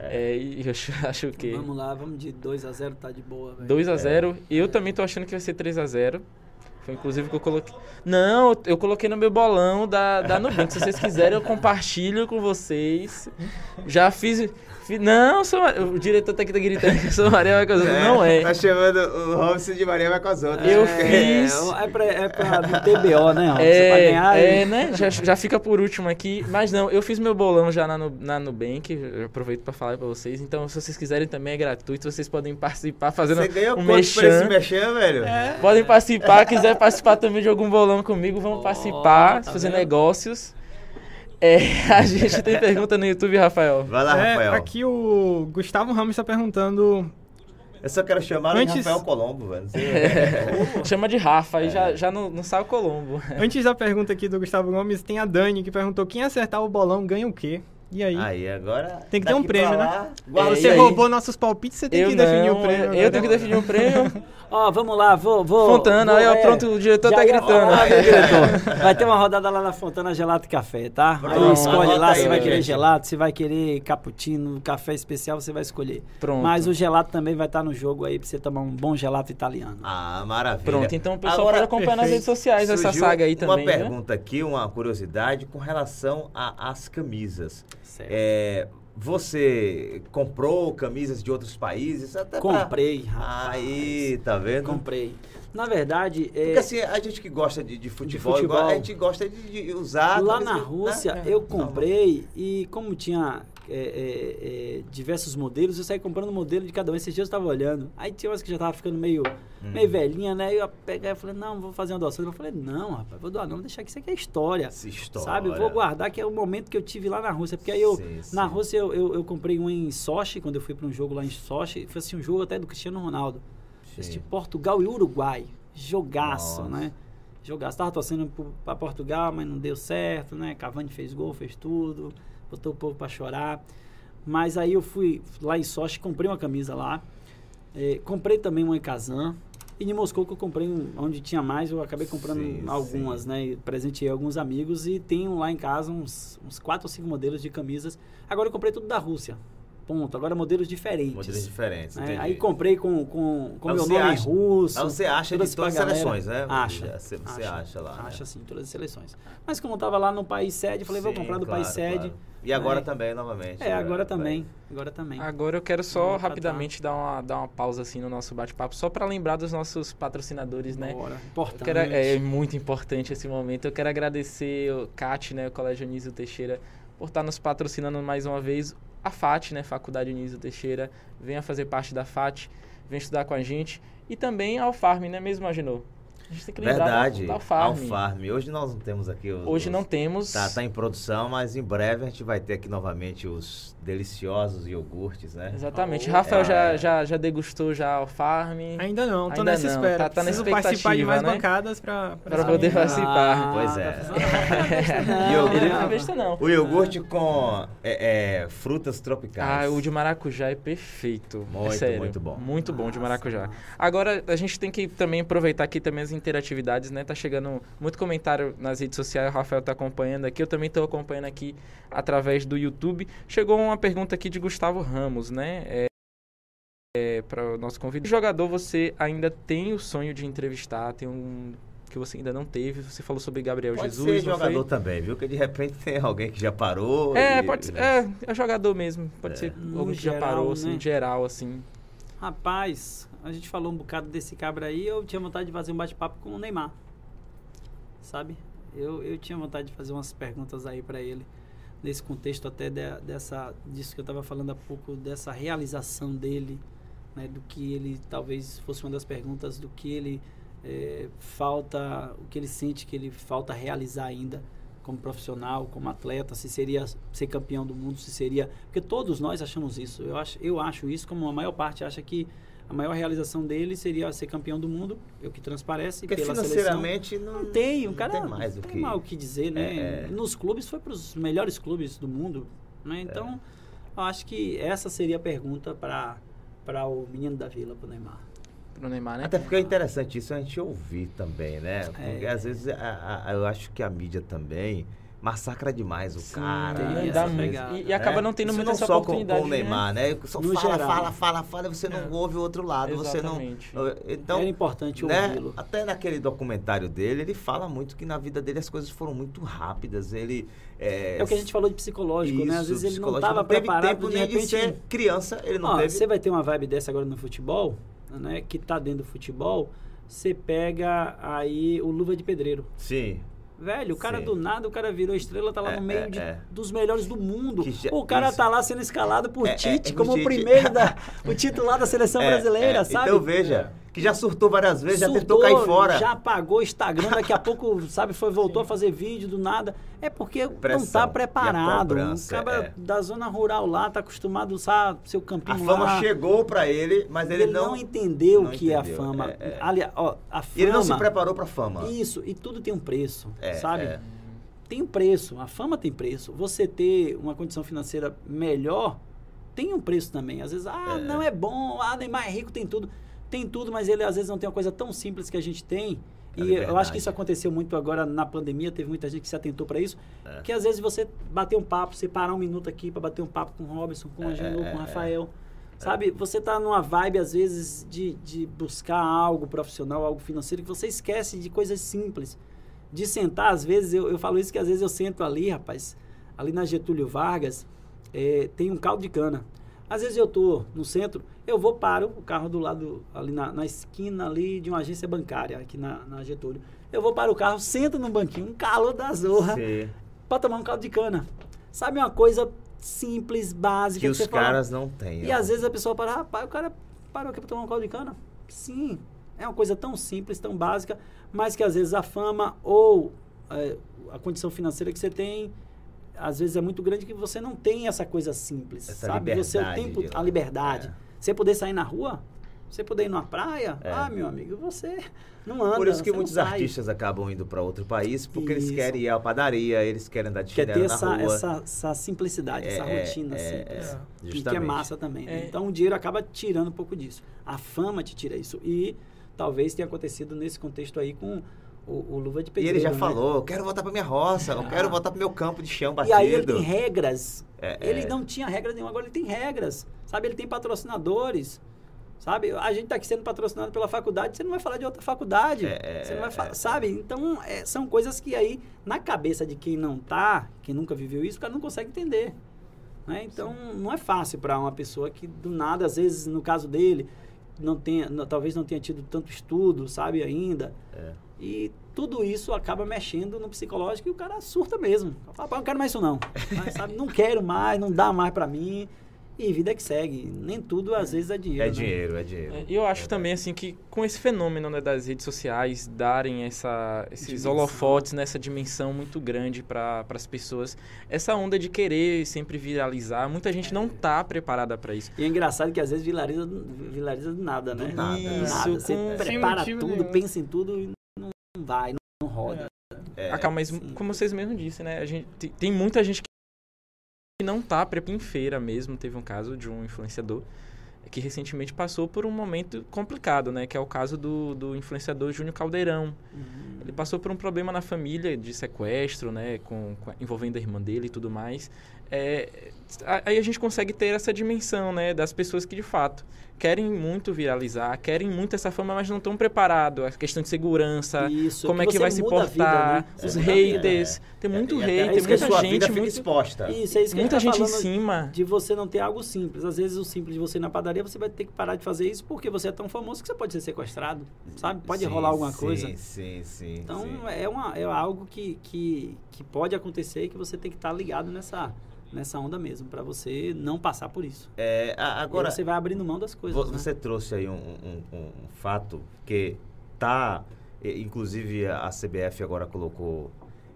É, e eu acho, quê? Vamos lá, vamos de 2x0, tá de boa, velho. 2 a 0 Eu também tô achando que vai ser 3 a 0 Foi inclusive que eu coloquei. Não, eu coloquei no meu bolão da, da Nubank. Se vocês quiserem, eu compartilho com vocês. Já fiz. Não, sou, o diretor tá aqui tá gritando que eu sou Maria vai coisa. Não é. Tá chamando o Robson de Maria vai com as outras. Eu É, fiz. É pra, é pra não ter BO, né? Robson? Pra É, ganhar. é, né? Já, já fica por último aqui. Mas não, eu fiz meu bolão já na, na Nubank. Eu aproveito pra falar pra vocês. Então, se vocês quiserem também é gratuito. Vocês podem participar fazendo Você ganhou um quanto por esse mexão. mexão, velho? Podem participar, quiser participar também de algum bolão comigo, vamos Ó, participar, tá fazer vendo? negócios. É, a gente tem pergunta no YouTube, Rafael. Vai lá, É, Rafael. aqui o Gustavo Ramos está perguntando Eu só quero chamar Antes- o Rafael Colombo, velho. Você- Chama de Rafa, aí É. já, já não, não sai o Colombo. Antes da pergunta aqui do Gustavo Gomes, tem a Dani que perguntou quem acertar o bolão ganha o quê? E aí? Aí, agora. Tem que ter um prêmio, né? lá, É, guarda e você aí? roubou nossos palpites, você tem eu que definir não, o prêmio. Eu tenho que definir um prêmio. Ó, vamos lá, vou. vou Fontana, vou, aí, ó, é, pronto, o diretor já tá gritando. diretor? Vai ter uma rodada lá na Fontana Gelato e Café, tá? Aí Pronto, escolhe anota lá aí, se vai gente. querer gelato, se vai querer cappuccino, café especial, você vai escolher. Pronto. Mas o gelato também vai estar no jogo aí pra você tomar um bom gelato italiano. Ah, maravilha. Pronto, então o pessoal Agora, pode acompanhar nas redes sociais essa saga aí também, Uma né? pergunta aqui, uma curiosidade com relação às camisas. Certo. É, você comprou camisas de outros países? Até pra- Comprei, rapaz. Aí, tá vendo? Comprei. Na verdade, é, Porque assim, a gente que gosta de, de futebol, futebol. igual, a gente gosta de, de usar. lá na né? Rússia É, eu comprei e como tinha é, é, diversos modelos, eu saí comprando um modelo de cada um. Esses dias eu estava olhando. Aí tinha umas que já tava ficando meio, Hum. meio velhinha, né? Eu peguei e falei, não, vou fazer uma doação. Eu falei, não, rapaz, vou doar não, vou deixar que isso aqui é história. Essa história. Sabe, eu vou guardar que é o momento que eu tive lá na Rússia. Porque aí eu, Sim, sim. na Rússia, eu, eu, eu comprei um em Sochi, quando eu fui para um jogo lá em Sochi. Foi assim, um jogo até do Cristiano Ronaldo. Assisti Portugal e Uruguai. Jogaço, Nossa. né? Jogaço. Tava torcendo pra Portugal, mas não deu certo, né? Cavani fez gol, fez tudo. Botou o povo pra chorar. Mas aí eu fui lá em Sochi, comprei uma camisa lá. Eh, comprei também uma em Kazan. E em Moscou que eu comprei um- onde tinha mais, eu acabei comprando Sim, algumas, sim. né? E presenteei alguns amigos e tenho lá em casa uns, uns quatro ou cinco modelos de camisas. Agora eu comprei tudo da Rússia. Ponto. Agora modelos diferentes. Modelos diferentes. né? Aí comprei com, com, com meu nome acha- russo. Mas você acha todas de todas as seleções, né? Acha. Você, você acha, lá. Acha né? sim, todas as seleções. Mas como eu tava lá no país sede, eu falei, vou Sim, comprar do claro, país sede. claro. E agora É. também, novamente. É, agora vai- também. Agora também. Agora eu quero só rapidamente dar uma, dar uma pausa assim no nosso bate-papo, só para lembrar dos nossos patrocinadores, né? Bora. Importante. quero, é muito importante esse momento. Eu quero agradecer o CAT, né, o Colégio Anísio Teixeira, por estar nos patrocinando mais uma vez. A FAT, né, Faculdade Anísio Teixeira, venha fazer parte da FAT, venha estudar com a gente. E também a Alfarm, né mesmo, Agenor? A gente tem que lembrar Verdade. da Alfarm. Alfarm. Hoje nós não temos aqui os. Hoje os- não temos. Tá, tá em produção, mas em breve a gente vai ter aqui novamente os deliciosos iogurtes, né? Exatamente. Oh, Rafael é. já, já, já degustou já a Alfarm. Ainda não, tô Ainda nessa não, espera. tá- tá na Preciso participar de mais né? bancadas pra, Pra poder participar. Pois é. tá Não, o- não é não. O iogurte com é, é, frutas tropicais. Ah, o de maracujá é perfeito. Muito, é sério. muito bom. Muito bom de Nossa, maracujá. nossa. Agora, a gente tem que também aproveitar aqui também as interatividades, né? Tá chegando muito comentário nas redes sociais, o Rafael tá acompanhando aqui, eu também tô acompanhando aqui através do YouTube. Chegou uma pergunta aqui de Gustavo Ramos, né? É, é, para o nosso convidado. Que jogador você ainda tem o sonho de entrevistar? Tem um que você ainda não teve? Você falou sobre Gabriel Pode Jesus, ser não jogador foi? também, viu? Que de repente tem alguém que já parou. É, e- pode ser. É, é jogador mesmo. Pode ser No alguém que já geral, parou, assim, né? geral, assim. Rapaz, a gente falou um bocado desse cabra aí, eu tinha vontade de fazer um bate-papo com o Neymar. Sabe? Eu, eu tinha vontade de fazer umas perguntas aí pra ele, nesse contexto até de- dessa, disso que eu tava falando há pouco, dessa realização dele, né, do que ele, talvez fosse uma das perguntas, do que ele eh, falta, o que ele sente que ele falta realizar ainda como profissional, como atleta, se seria ser campeão do mundo, se seria, porque todos nós achamos isso. Eu acho, eu acho isso como a maior parte acha que a maior realização dele seria ser campeão do mundo, é o que transparece Porque pela seleção. financeiramente não, Não tem, o não cara tem mais o tem que. mal o que dizer, né? É, é. Nos clubes foi para os melhores clubes do mundo, né? Então, eu acho que essa seria a pergunta para para o menino da Vila, para o Neymar. Pro Neymar, né? Até porque é interessante isso a gente ouvir também, né? Porque É. às vezes a- a- eu acho que a mídia também massacra demais o cara. tem né? dá. E, e acaba não tendo Isso muita não essa só oportunidade. com o Neymar, né? Só No fala, geral. fala, fala, fala, e você não É. ouve o outro lado, você não. Exatamente. Então, Era importante né? ouvi-lo. Até naquele documentário dele, ele fala muito que na vida dele as coisas foram muito rápidas. Ele é, É o que a gente falou de psicológico, né? Às isso, vezes ele não estava teve preparado, tempo de nem repente... de ser criança, ele não Ó, teve. Você vai ter uma vibe dessa agora no futebol, né? Que tá dentro do futebol, você pega aí o Luva de Pedreiro. Sim. Velho, o cara Sim. do nada, o cara virou estrela, tá lá É, no meio é, de- é. dos melhores do mundo. Já- o cara isso. tá lá sendo escalado por É, é, Tite é, como o primeiro da, o titular da seleção brasileira, sabe? Então veja, que já surtou várias vezes, já tentou Surtou, cair fora. Já apagou o Instagram, daqui a pouco, sabe, foi, voltou a fazer vídeo do nada. É porque não Pressão tá e a preparado. O cara é. da zona rural lá tá acostumado a usar seu campinho A fama lá. chegou pra ele, mas ele, Ele não. não entendeu o não que é a entendeu, fama. é, é. Aliás, ó, a fama. Ele não se preparou pra fama. Isso, e tudo tem um preço, É, sabe? é. Tem um preço, a fama tem preço. Você ter uma condição financeira melhor tem um preço também. Às vezes, ah, É. não é bom, ah, Neymar é rico, tem tudo. Tem tudo, mas ele às vezes não tem uma coisa tão simples que a gente tem. A E eu acho que isso aconteceu muito agora na pandemia, teve muita gente que se atentou para isso. É. Que às vezes você bater um papo, você parar um minuto aqui para bater um papo com o Robson, com o É, Angelou, é, com o é. Rafael. Sabe, você tá numa vibe, às vezes, de, de buscar algo profissional, algo financeiro, que você esquece de coisas simples. De sentar, às vezes, eu, eu falo isso que às vezes eu sento ali, rapaz, ali na Getúlio Vargas, eh, tem um caldo de cana. Às vezes eu tô no centro, eu vou paro o carro do lado, ali na, na esquina ali de uma agência bancária, aqui na, na Getúlio. Eu vou para o carro, sento no banquinho, um calor da zorra, para tomar um caldo de cana. Sabe uma coisa simples, básica, Que os você fala, caras não têm. e ó. às vezes a pessoa para, rapaz, o cara parou aqui para tomar um caldo de cana. Sim, é uma coisa tão simples, tão básica, mas que às vezes a fama ou é, a condição financeira que você tem, às vezes é muito grande que você não tem essa coisa simples, Essa sabe? Você o liberdade tempo, de- a liberdade. é. Você poder sair na rua Você poder ir numa praia, É. ah, meu amigo, você não anda. Por isso que muitos artistas acabam indo para outro país, porque eles Isso. querem ir à padaria, eles querem andar de Quer chinelo ter na essa, rua. essa, essa simplicidade, essa É, rotina é, simples. é, E que é justamente. massa também. É. Então o dinheiro acaba tirando um pouco disso. A fama te tira isso. E talvez tenha acontecido nesse contexto aí com o, o Luva de E Pedreiro. ele já né? falou, eu quero voltar para minha roça, eu Ah. quero voltar para meu campo de chão E batido. aí ele tem regras. É, ele é. não tinha regra nenhuma, agora ele tem regras. Sabe? Ele tem patrocinadores. Sabe? A gente está aqui sendo patrocinado pela faculdade, você não vai falar de outra faculdade. É, é, você não vai é, fa- é. Sabe? Então, é, são coisas que aí, na cabeça de quem não tá, quem nunca viveu isso, o cara não consegue entender. Né? Então, não é fácil para uma pessoa que do nada, às vezes, no caso dele, não tenha, não- talvez não tenha tido tanto estudo, sabe, ainda. É. E tudo isso acaba mexendo no psicológico e o cara surta mesmo. Fala, "Pá, não quero mais isso não. Mas, sabe, não quero mais, não dá mais pra mim. E vida que segue. Nem tudo às vezes é dinheiro. É né? dinheiro, é dinheiro. É, E eu acho também assim que com esse fenômeno né, das redes sociais darem essa, esses Dimensão. holofotes nessa dimensão muito grande para as pessoas, essa onda de querer sempre viralizar, muita gente não tá preparada para isso. E é engraçado que às vezes vilariza, vilariza do nada, né? Do nada. Isso, nada. Você com- Sem prepara tudo, nenhum. pensa em tudo e não vai, não, não roda. É, Acaba, mas sim. como vocês mesmos disseram, né? A gente, tem- tem muita gente que não tá preparada em feira mesmo. Teve um caso de um influenciador que recentemente passou por um momento complicado, né? Que é o caso do, do influenciador Júnior Caldeirão. Uhum. Ele passou por um problema na família de sequestro, né, com, com- envolvendo a irmã dele e tudo mais. É, aí a gente consegue ter essa dimensão, né, das pessoas que de fato querem muito viralizar, querem muito essa fama, mas não estão preparados. A questão de segurança, Isso, como é que você vai se a vida, portar, né? Os vida. haters. Tem muito até tem isso que a muita sua gente, vida muito, exposta. Isso, é isso que muita a gente tá em cima. de você não ter algo simples. Às vezes o simples de você ir na padaria, você vai ter que parar de fazer isso porque você é tão famoso que você pode ser sequestrado, sabe? Pode Sim, rolar alguma sim, coisa. Sim, sim. Então sim. é, uma, é algo que, que, que pode acontecer e que você tem que estar ligado nessa, nessa onda mesmo, para você não passar por isso. É, agora, Agora você vai abrindo mão das coisas. né? você trouxe aí um, um- um- fato que tá, e- inclusive a CBF agora colocou,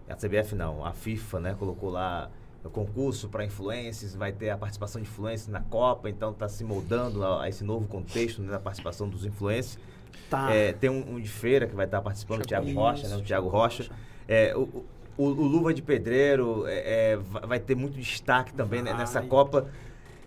a CBF não, a FIFA, né, colocou lá o concurso para influencers, vai ter a participação de influencers na Copa, então está se moldando a, a esse novo contexto né, da participação dos influencers. Tá. É, tem um, um de feira que vai estar participando, o Thiago Rocha, né? O Thiago Rocha. É, o, o, o Luva de Pedreiro é, é, vai ter muito destaque também né, Vai. nessa Copa.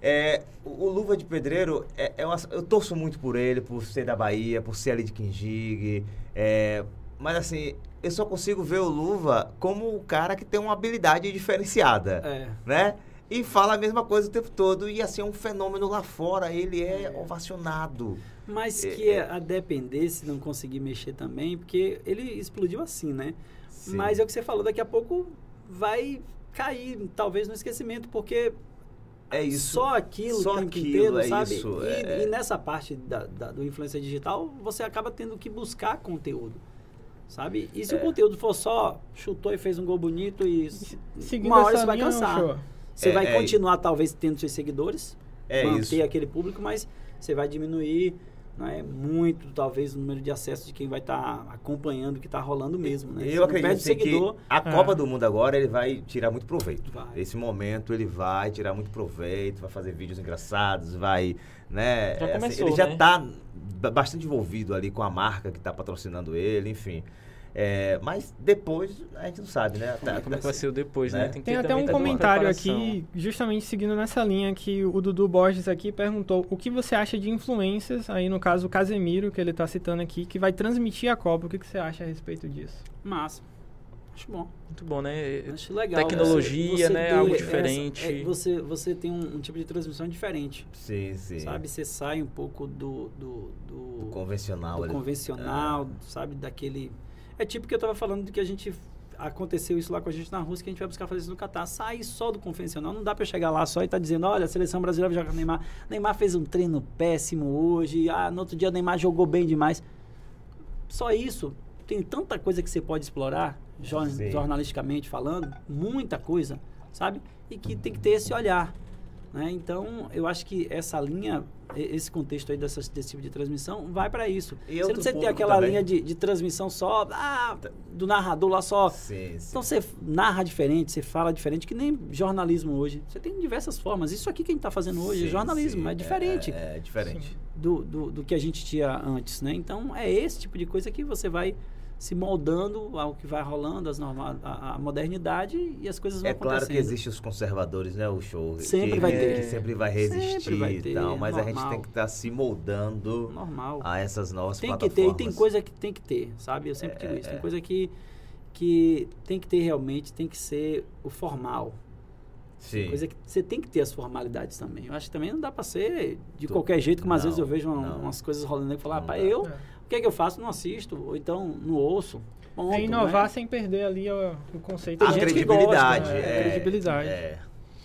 É, o, Luva de Pedreiro, é, é uma- eu torço muito por ele, por ser da Bahia, por ser ali de Quinjigue. é, mas assim, eu só consigo ver o Luva como o cara que tem uma habilidade diferenciada É. né? E fala a mesma coisa o tempo todo. E assim, é um fenômeno lá fora. Ele é ovacionado. Mas É, que é. a depender se não conseguir mexer também, porque ele explodiu assim, né? Sim. Mas é o que você falou, daqui a pouco vai cair, talvez no esquecimento, porque É isso. só aquilo Só o tempo aquilo, inteiro, é sabe? isso, e, é. e nessa parte da, da- do influência digital, você acaba tendo que buscar conteúdo. Sabe? E se É. o conteúdo for só chutou e fez um gol bonito e Seguindo uma hora você vai cansar. Você É, vai é. continuar talvez tendo seus seguidores, É manter isso. aquele público, mas você vai diminuir né, muito, talvez, o número de acessos de quem vai estar acompanhando o que está rolando mesmo. Né? Eu acredito assim, que seguidor, a É. Copa do Mundo agora ele vai tirar muito proveito. Vai. Esse momento ele vai tirar muito proveito, vai fazer vídeos engraçados, vai, né? Já é, assim, começou, ele já né? tá ba- bastante envolvido ali com a marca que está patrocinando ele, enfim. É, mas depois a gente não sabe, né? Tá- Como é que vai ser o depois, né? né? que Tem ter até um uma comentário aqui, justamente seguindo nessa linha, que o Dudu Borges aqui perguntou o que você acha de influências, aí no caso o Casemiro, que ele está citando aqui, que vai transmitir a Copa. O que, que você acha a respeito disso? massa. Acho bom. Muito bom, né? Acho legal. Tecnologia, né? ter Algo essa- diferente. é, você, você tem um, um tipo de transmissão diferente. Sim, sim. Sabe? Você sai um pouco do, do, do, O convencional do ali. convencional, sabe? Daquele. É tipo que eu tava falando de que a gente. Aconteceu isso lá com a gente na Rússia, que a gente vai buscar fazer isso no Catar. Sai só do convencional. Não dá pra chegar lá só e tá dizendo: olha, a seleção brasileira vai jogar com o Neymar. Neymar fez um treino péssimo hoje. Ah, no outro dia o Neymar jogou bem demais. Só isso. Tem tanta coisa que você pode explorar, jor- Sim. jornalisticamente falando, muita coisa, sabe? E que tem que ter esse olhar. Né? Então, eu acho que essa linha esse contexto aí dessa, desse tipo de transmissão vai para isso. E você não precisa ter aquela também. linha de, de transmissão só ah, do narrador lá só. Sim, sim. Então você narra diferente, você fala diferente, que nem jornalismo hoje. Você tem diversas formas. Isso aqui que a gente está fazendo hoje é Sim, jornalismo, sim. é diferente É, é diferente. do, do, do que a gente tinha antes, né? Então é esse tipo de coisa que você vai se moldando ao que vai rolando, as norma, a, a modernidade e as coisas vão É claro que acontecendo. existem os conservadores, né? O show. Sempre que, vai ter. Que sempre vai resistir Sempre vai e ter, tal. Mas a gente normal. tem que estar se moldando Normal. a essas novas tem que plataformas. ter, e tem coisa que tem que ter, sabe? Eu sempre digo É, isso. Tem é. coisa que, que tem que ter realmente, tem que ser o formal. Sim. Coisa que você tem que ter as formalidades também. Eu acho que também não dá pra ser de Tu- qualquer jeito, como às não, vezes eu vejo uma- umas coisas rolando aí e falar, dá. eu, É. que é que eu faço? Não assisto, ou então não ouço. Ponto, É inovar né? sem perder ali o, o conceito. A credibilidade. gosta, né? é, Credibilidade. é.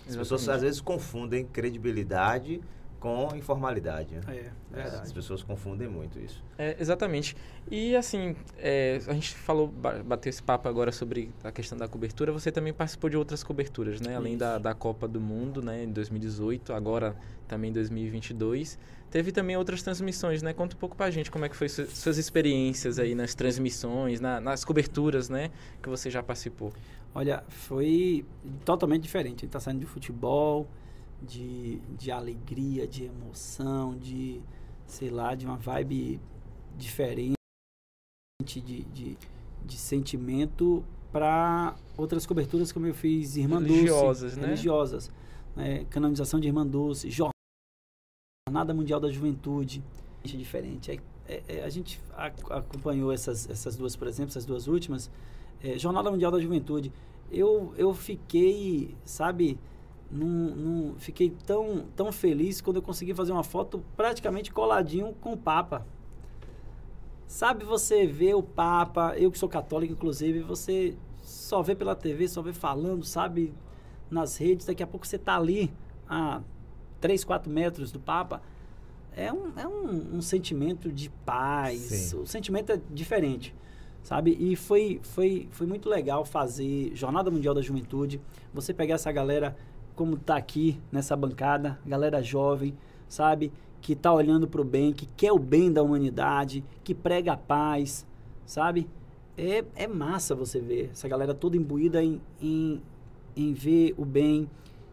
As pessoas às vezes confundem credibilidade com informalidade. né? É, As verdade. pessoas confundem muito isso. É, exatamente. E assim, é, a gente falou, ba- bateu esse papo agora sobre a questão da cobertura. Você também participou de outras coberturas, né? Além da, da Copa do Mundo, né? Em 2018, agora também em 2022. Teve também outras transmissões, né? Conta um pouco pra gente como é que foi su- suas experiências aí nas transmissões, na- nas coberturas, né? Que você já participou. Olha, foi totalmente diferente. A gente tá saindo de futebol, de, de alegria, de emoção, de, sei lá, de uma vibe diferente, de, de, de sentimento para outras coberturas como eu fiz Irmã Religiosas, Dulce, né? religiosas, né? canonização de Irmã Dulce, Jornada Mundial da Juventude, é diferente. É- é- é, a gente ac- acompanhou essas, essas duas, por exemplo, essas duas últimas, é, Jornada Mundial da Juventude. Eu, eu fiquei, sabe, num- fiquei tão, tão feliz quando eu consegui fazer uma foto praticamente coladinho com o Papa. Sabe, você vê o Papa, eu que sou católico, inclusive, você só vê pela TV, só vê falando, sabe, nas redes, daqui a pouco você tá ali a 3, 4 metros do Papa. É um, é um, um sentimento de paz, Sim. o sentimento é diferente, sabe? E foi, foi, foi muito legal fazer Jornada Mundial da Juventude, você pegar essa galera como tá aqui nessa bancada, galera jovem, sabe? Que tá olhando para o bem, que quer o bem da humanidade, que prega a paz, sabe? É, é massa você ver essa galera toda imbuída em, em, em ver o bem,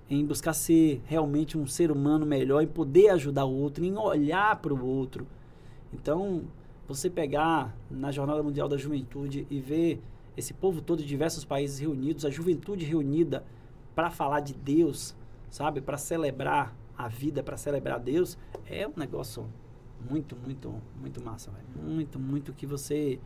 em buscar ser realmente um ser humano melhor, em poder ajudar o outro, em olhar para o outro. Então, você pegar na Jornada Mundial da Juventude e ver esse povo todo de diversos países reunidos, a juventude reunida para falar de Deus, sabe? Para celebrar a vida, para celebrar Deus, é um negócio muito, muito, muito massa, velho. Muito, muito que você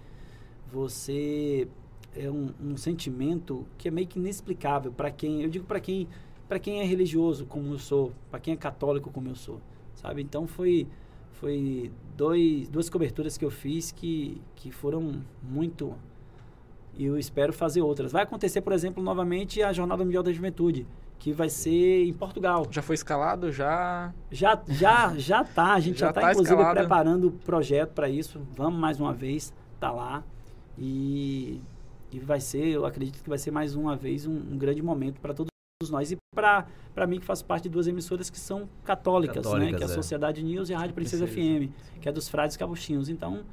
você é um, um sentimento que é meio que inexplicável para quem, eu digo para quem, para quem é religioso como eu sou, para quem é católico como eu sou, sabe? Então foi foi dois, duas coberturas que eu fiz que, que foram muito e eu espero fazer outras. Vai acontecer, por exemplo, novamente a Jornada Mundial da Juventude, que vai ser em Portugal. Já foi escalado? Já. Já, já, já tá. A gente já, Já está tá inclusive escalado. preparando o projeto para isso. Vamos mais uma vez, tá lá e, e vai ser, eu acredito que vai ser mais uma vez um, um grande momento para todos nós e para para mim que faço parte de duas emissoras que são católicas, né? Católicas, Que é a é. Sociedade News e a Rádio Princesa Princesa. FM, que é dos frades capuchinhos. Então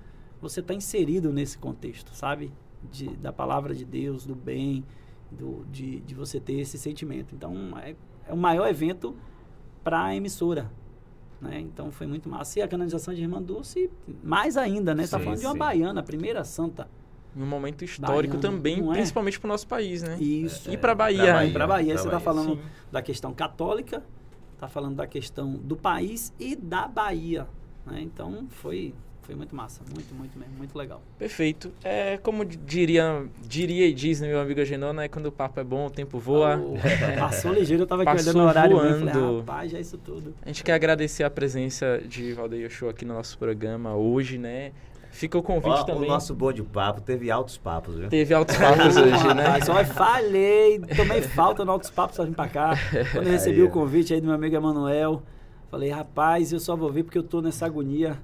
você está inserido nesse contexto, sabe? De, da palavra de Deus, do bem, do, de, de você ter esse sentimento. Então é, é o maior evento para a emissora. Né? Então foi muito massa. E a canonização de Irmã Dulce, mais ainda, né? Tá Sim, falando de uma sim. baiana, a primeira santa. Um momento histórico Baiano, também, é? principalmente pro nosso país, né? Isso. E pra Bahia. pra Para Bahia. Bahia, Bahia pra você está falando Sim. da questão católica, está falando da questão do país e da Bahia. Né? Então foi, foi muito massa, muito, muito mesmo, muito legal. Perfeito. É, como diria, diria e diz meu amigo Agenor, né? Quando o papo é bom, o tempo voa. Oh, passou ligeiro, eu estava aqui olhando o horário mesmo, falei, voando. rapaz, já é isso tudo. A gente quer agradecer a presença de Valdeir Show aqui no nosso programa hoje, né? Fica o convite Ó, também. O nosso bom de papo teve altos papos, viu? Teve altos papos hoje, né? Rapaz, só falhei, tomei falta no Altos Papos pra vir pra cá. Quando eu recebi Aí, o convite aí do meu amigo Emanuel, falei, rapaz, eu só vou vir porque eu tô nessa agonia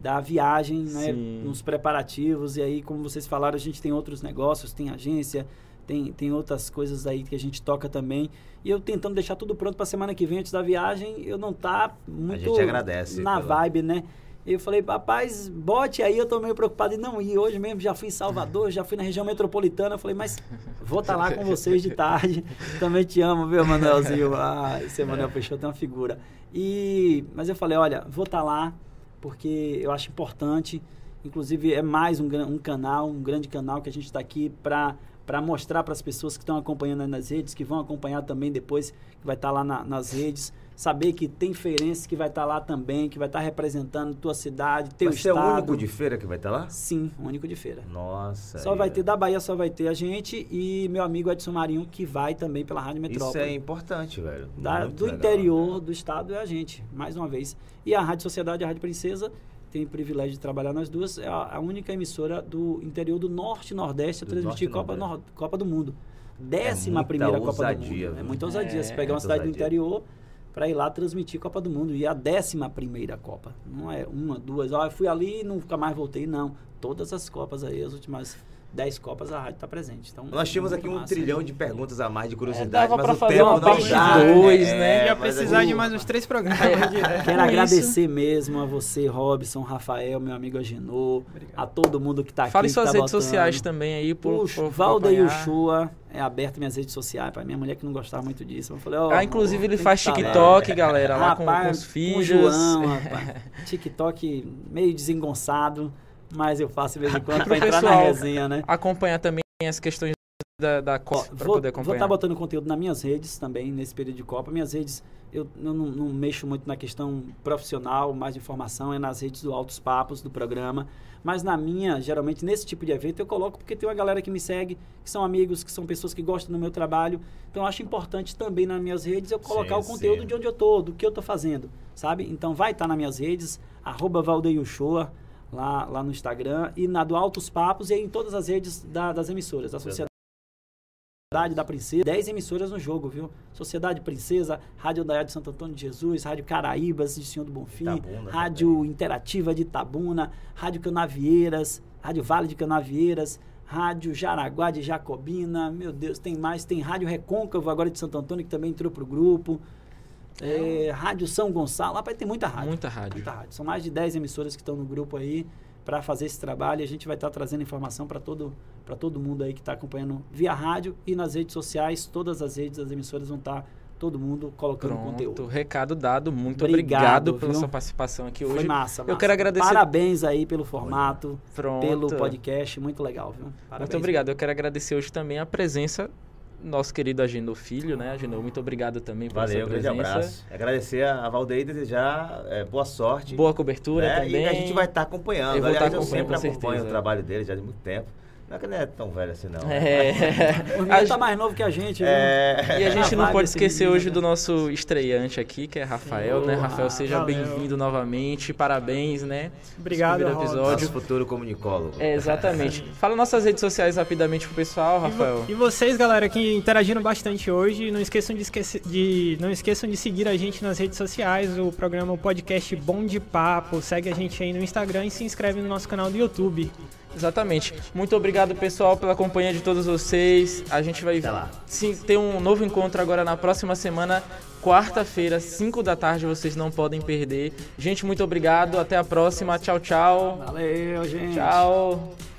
da viagem, né? Nos preparativos. E aí, como vocês falaram, a gente tem outros negócios, tem agência, tem, tem outras coisas aí que a gente toca também. E eu tentando deixar tudo pronto para semana que vem antes da viagem, eu não tá muito gente agradece na pela- vibe, né? Eu falei, rapaz, bote aí, eu tô meio preocupado em não ir. Hoje mesmo já fui em Salvador, já fui na região metropolitana. Eu falei, mas vou estar lá com vocês de tarde. Também te amo, viu, Manuelzinho? Ah, esse Manuel Peixoto é uma figura. E, mas eu falei, olha, vou estar lá, porque eu acho importante. Inclusive, é mais um, um canal, um grande canal que a gente está aqui para para mostrar para as pessoas que estão acompanhando nas redes, que vão acompanhar também depois, que vai estar lá na- nas redes, saber que tem feirense que vai estar lá também, que vai estar representando tua cidade, teu Vai ser o estado. único de feira que vai estar lá? Sim, o único de feira. Nossa. Só aí, vai é- ter da Bahia, só vai ter a gente e meu amigo Edson Marinho, que vai também pela Rádio Isso Metrópole. é importante, velho. Da- do legal, interior né? do estado é a gente, mais uma vez. E a Rádio Sociedade a Rádio Princesa tem o privilégio de trabalhar nas duas. É a, a única emissora do interior do Norte e Nordeste a Do transmitir Norte Copa, Nordeste. Nor- Copa do Mundo. Décima muita primeira Copa do ousadia, Mundo. É viu? muita ousadia. É, Você pegar uma cidade do ousadia. interior para ir lá transmitir Copa do Mundo. E a décima primeira Copa. Não é uma, duas. Ó, eu fui ali e nunca mais voltei. Não. Todas as Copas aí, as últimas dez Copas, a rádio está presente. Então, Nós tínhamos muito aqui um massa. trilhão de perguntas a mais de É, curiosidade, dava mas o fazer tempo uma não dá. dois, É, né? Ia mas precisar aí- de mais uns três programas. de- Quero Com isso- agradecer mesmo a você, Robson, Rafael, meu amigo Agenor, a todo mundo que tá aqui. Fale suas tá redes votando. sociais também aí, por, O por Valdeir acompanhar. Ushua é aberto minhas redes sociais. Para minha mulher que não gostava muito disso. Eu falei, ó, Ah, inclusive ele tem faz tá lá. TikTok, galera, lá com, Rapaz, com os filhos. Com o João, rapaz. TikTok meio desengonçado, mas eu faço de vez em quando para entrar na resenha, né? Acompanhar também as questões da, da Copa, pra Vou poder estar acompanhar. botando conteúdo nas minhas redes também, nesse período de Copa. Minhas redes, eu, eu não, não mexo muito na questão profissional, mais de informação, é nas redes do Altos Papos, do programa. Mas na minha, geralmente, nesse tipo de evento, eu coloco porque tem uma galera que me segue, que são amigos, que são pessoas que gostam do meu trabalho. Então, eu acho importante também nas minhas redes eu colocar Sim, o conteúdo sim. de onde eu tô, do que eu tô fazendo, sabe? Então, vai estar nas minhas redes, arroba Valdeir Uchoa, lá, lá no Instagram, e na do Altos Papos e em todas as redes da- das emissoras, da Sociedade da Princesa, 10 emissoras no jogo, viu? Sociedade Princesa, Rádio Daiá de Santo Antônio de Jesus, Rádio Caraíbas de Senhor do Bonfim, Itabuna Rádio Interativa de Itabuna, Rádio Canavieiras, Rádio Vale de Canavieiras, Rádio Jaraguá de Jacobina, meu Deus, tem mais, tem Rádio Recôncavo agora de Santo Antônio que também entrou pro grupo. É, rádio São Gonçalo, rapaz, tem muita rádio. Muita rádio. Muita rádio. São mais de 10 emissoras que estão no grupo aí para fazer esse trabalho e a gente vai estar trazendo informação para todo, pra todo mundo aí que está acompanhando via rádio e nas redes sociais. Todas as redes das emissoras vão estar todo mundo colocando Pronto, conteúdo. recado dado. Muito Obrigado, obrigado, pela viu? sua participação aqui Foi hoje. massa, Eu massa. quero agradecer- Parabéns aí pelo formato, Pronto. pelo podcast, muito legal, viu? Parabéns. Muito obrigado. Eu quero agradecer hoje também a presença nosso querido Agenor Filho, né? Agenor, muito obrigado também pela Valeu, sua um grande presença. abraço. Agradecer a Valdeir e desejar é, boa sorte. Boa cobertura né? também. E a gente vai estar acompanhando. Eu Aliás, estar eu sempre com acompanho certeza. o trabalho dele já de muito tempo. Não é que ele não é tão velho assim, não. É. O menino tá mais novo que a gente, viu? É. E a gente não pode esquecer hoje né? do nosso estreante aqui, que é Rafael, né? Rafael, seja bem-vindo novamente. Parabéns, né? Obrigado, Primeiro episódio. Nosso futuro comunicólogo. É, exatamente. Fala nossas redes sociais rapidamente pro pessoal, E vo- Rafael. E vocês, galera, que interagiram bastante hoje, não esqueçam de, esquecer, de não esqueçam de seguir a gente nas redes sociais, o programa o podcast Bom de Papo. Segue a gente aí no Instagram e se inscreve no nosso canal do YouTube. Exatamente. Muito obrigado, pessoal, pela companhia de todos vocês. A gente vai sim, ter um novo encontro agora na próxima semana, quarta-feira, 5 da tarde. Vocês não podem perder. Gente, muito obrigado. Até a próxima. Tchau, tchau. Valeu, gente. Tchau.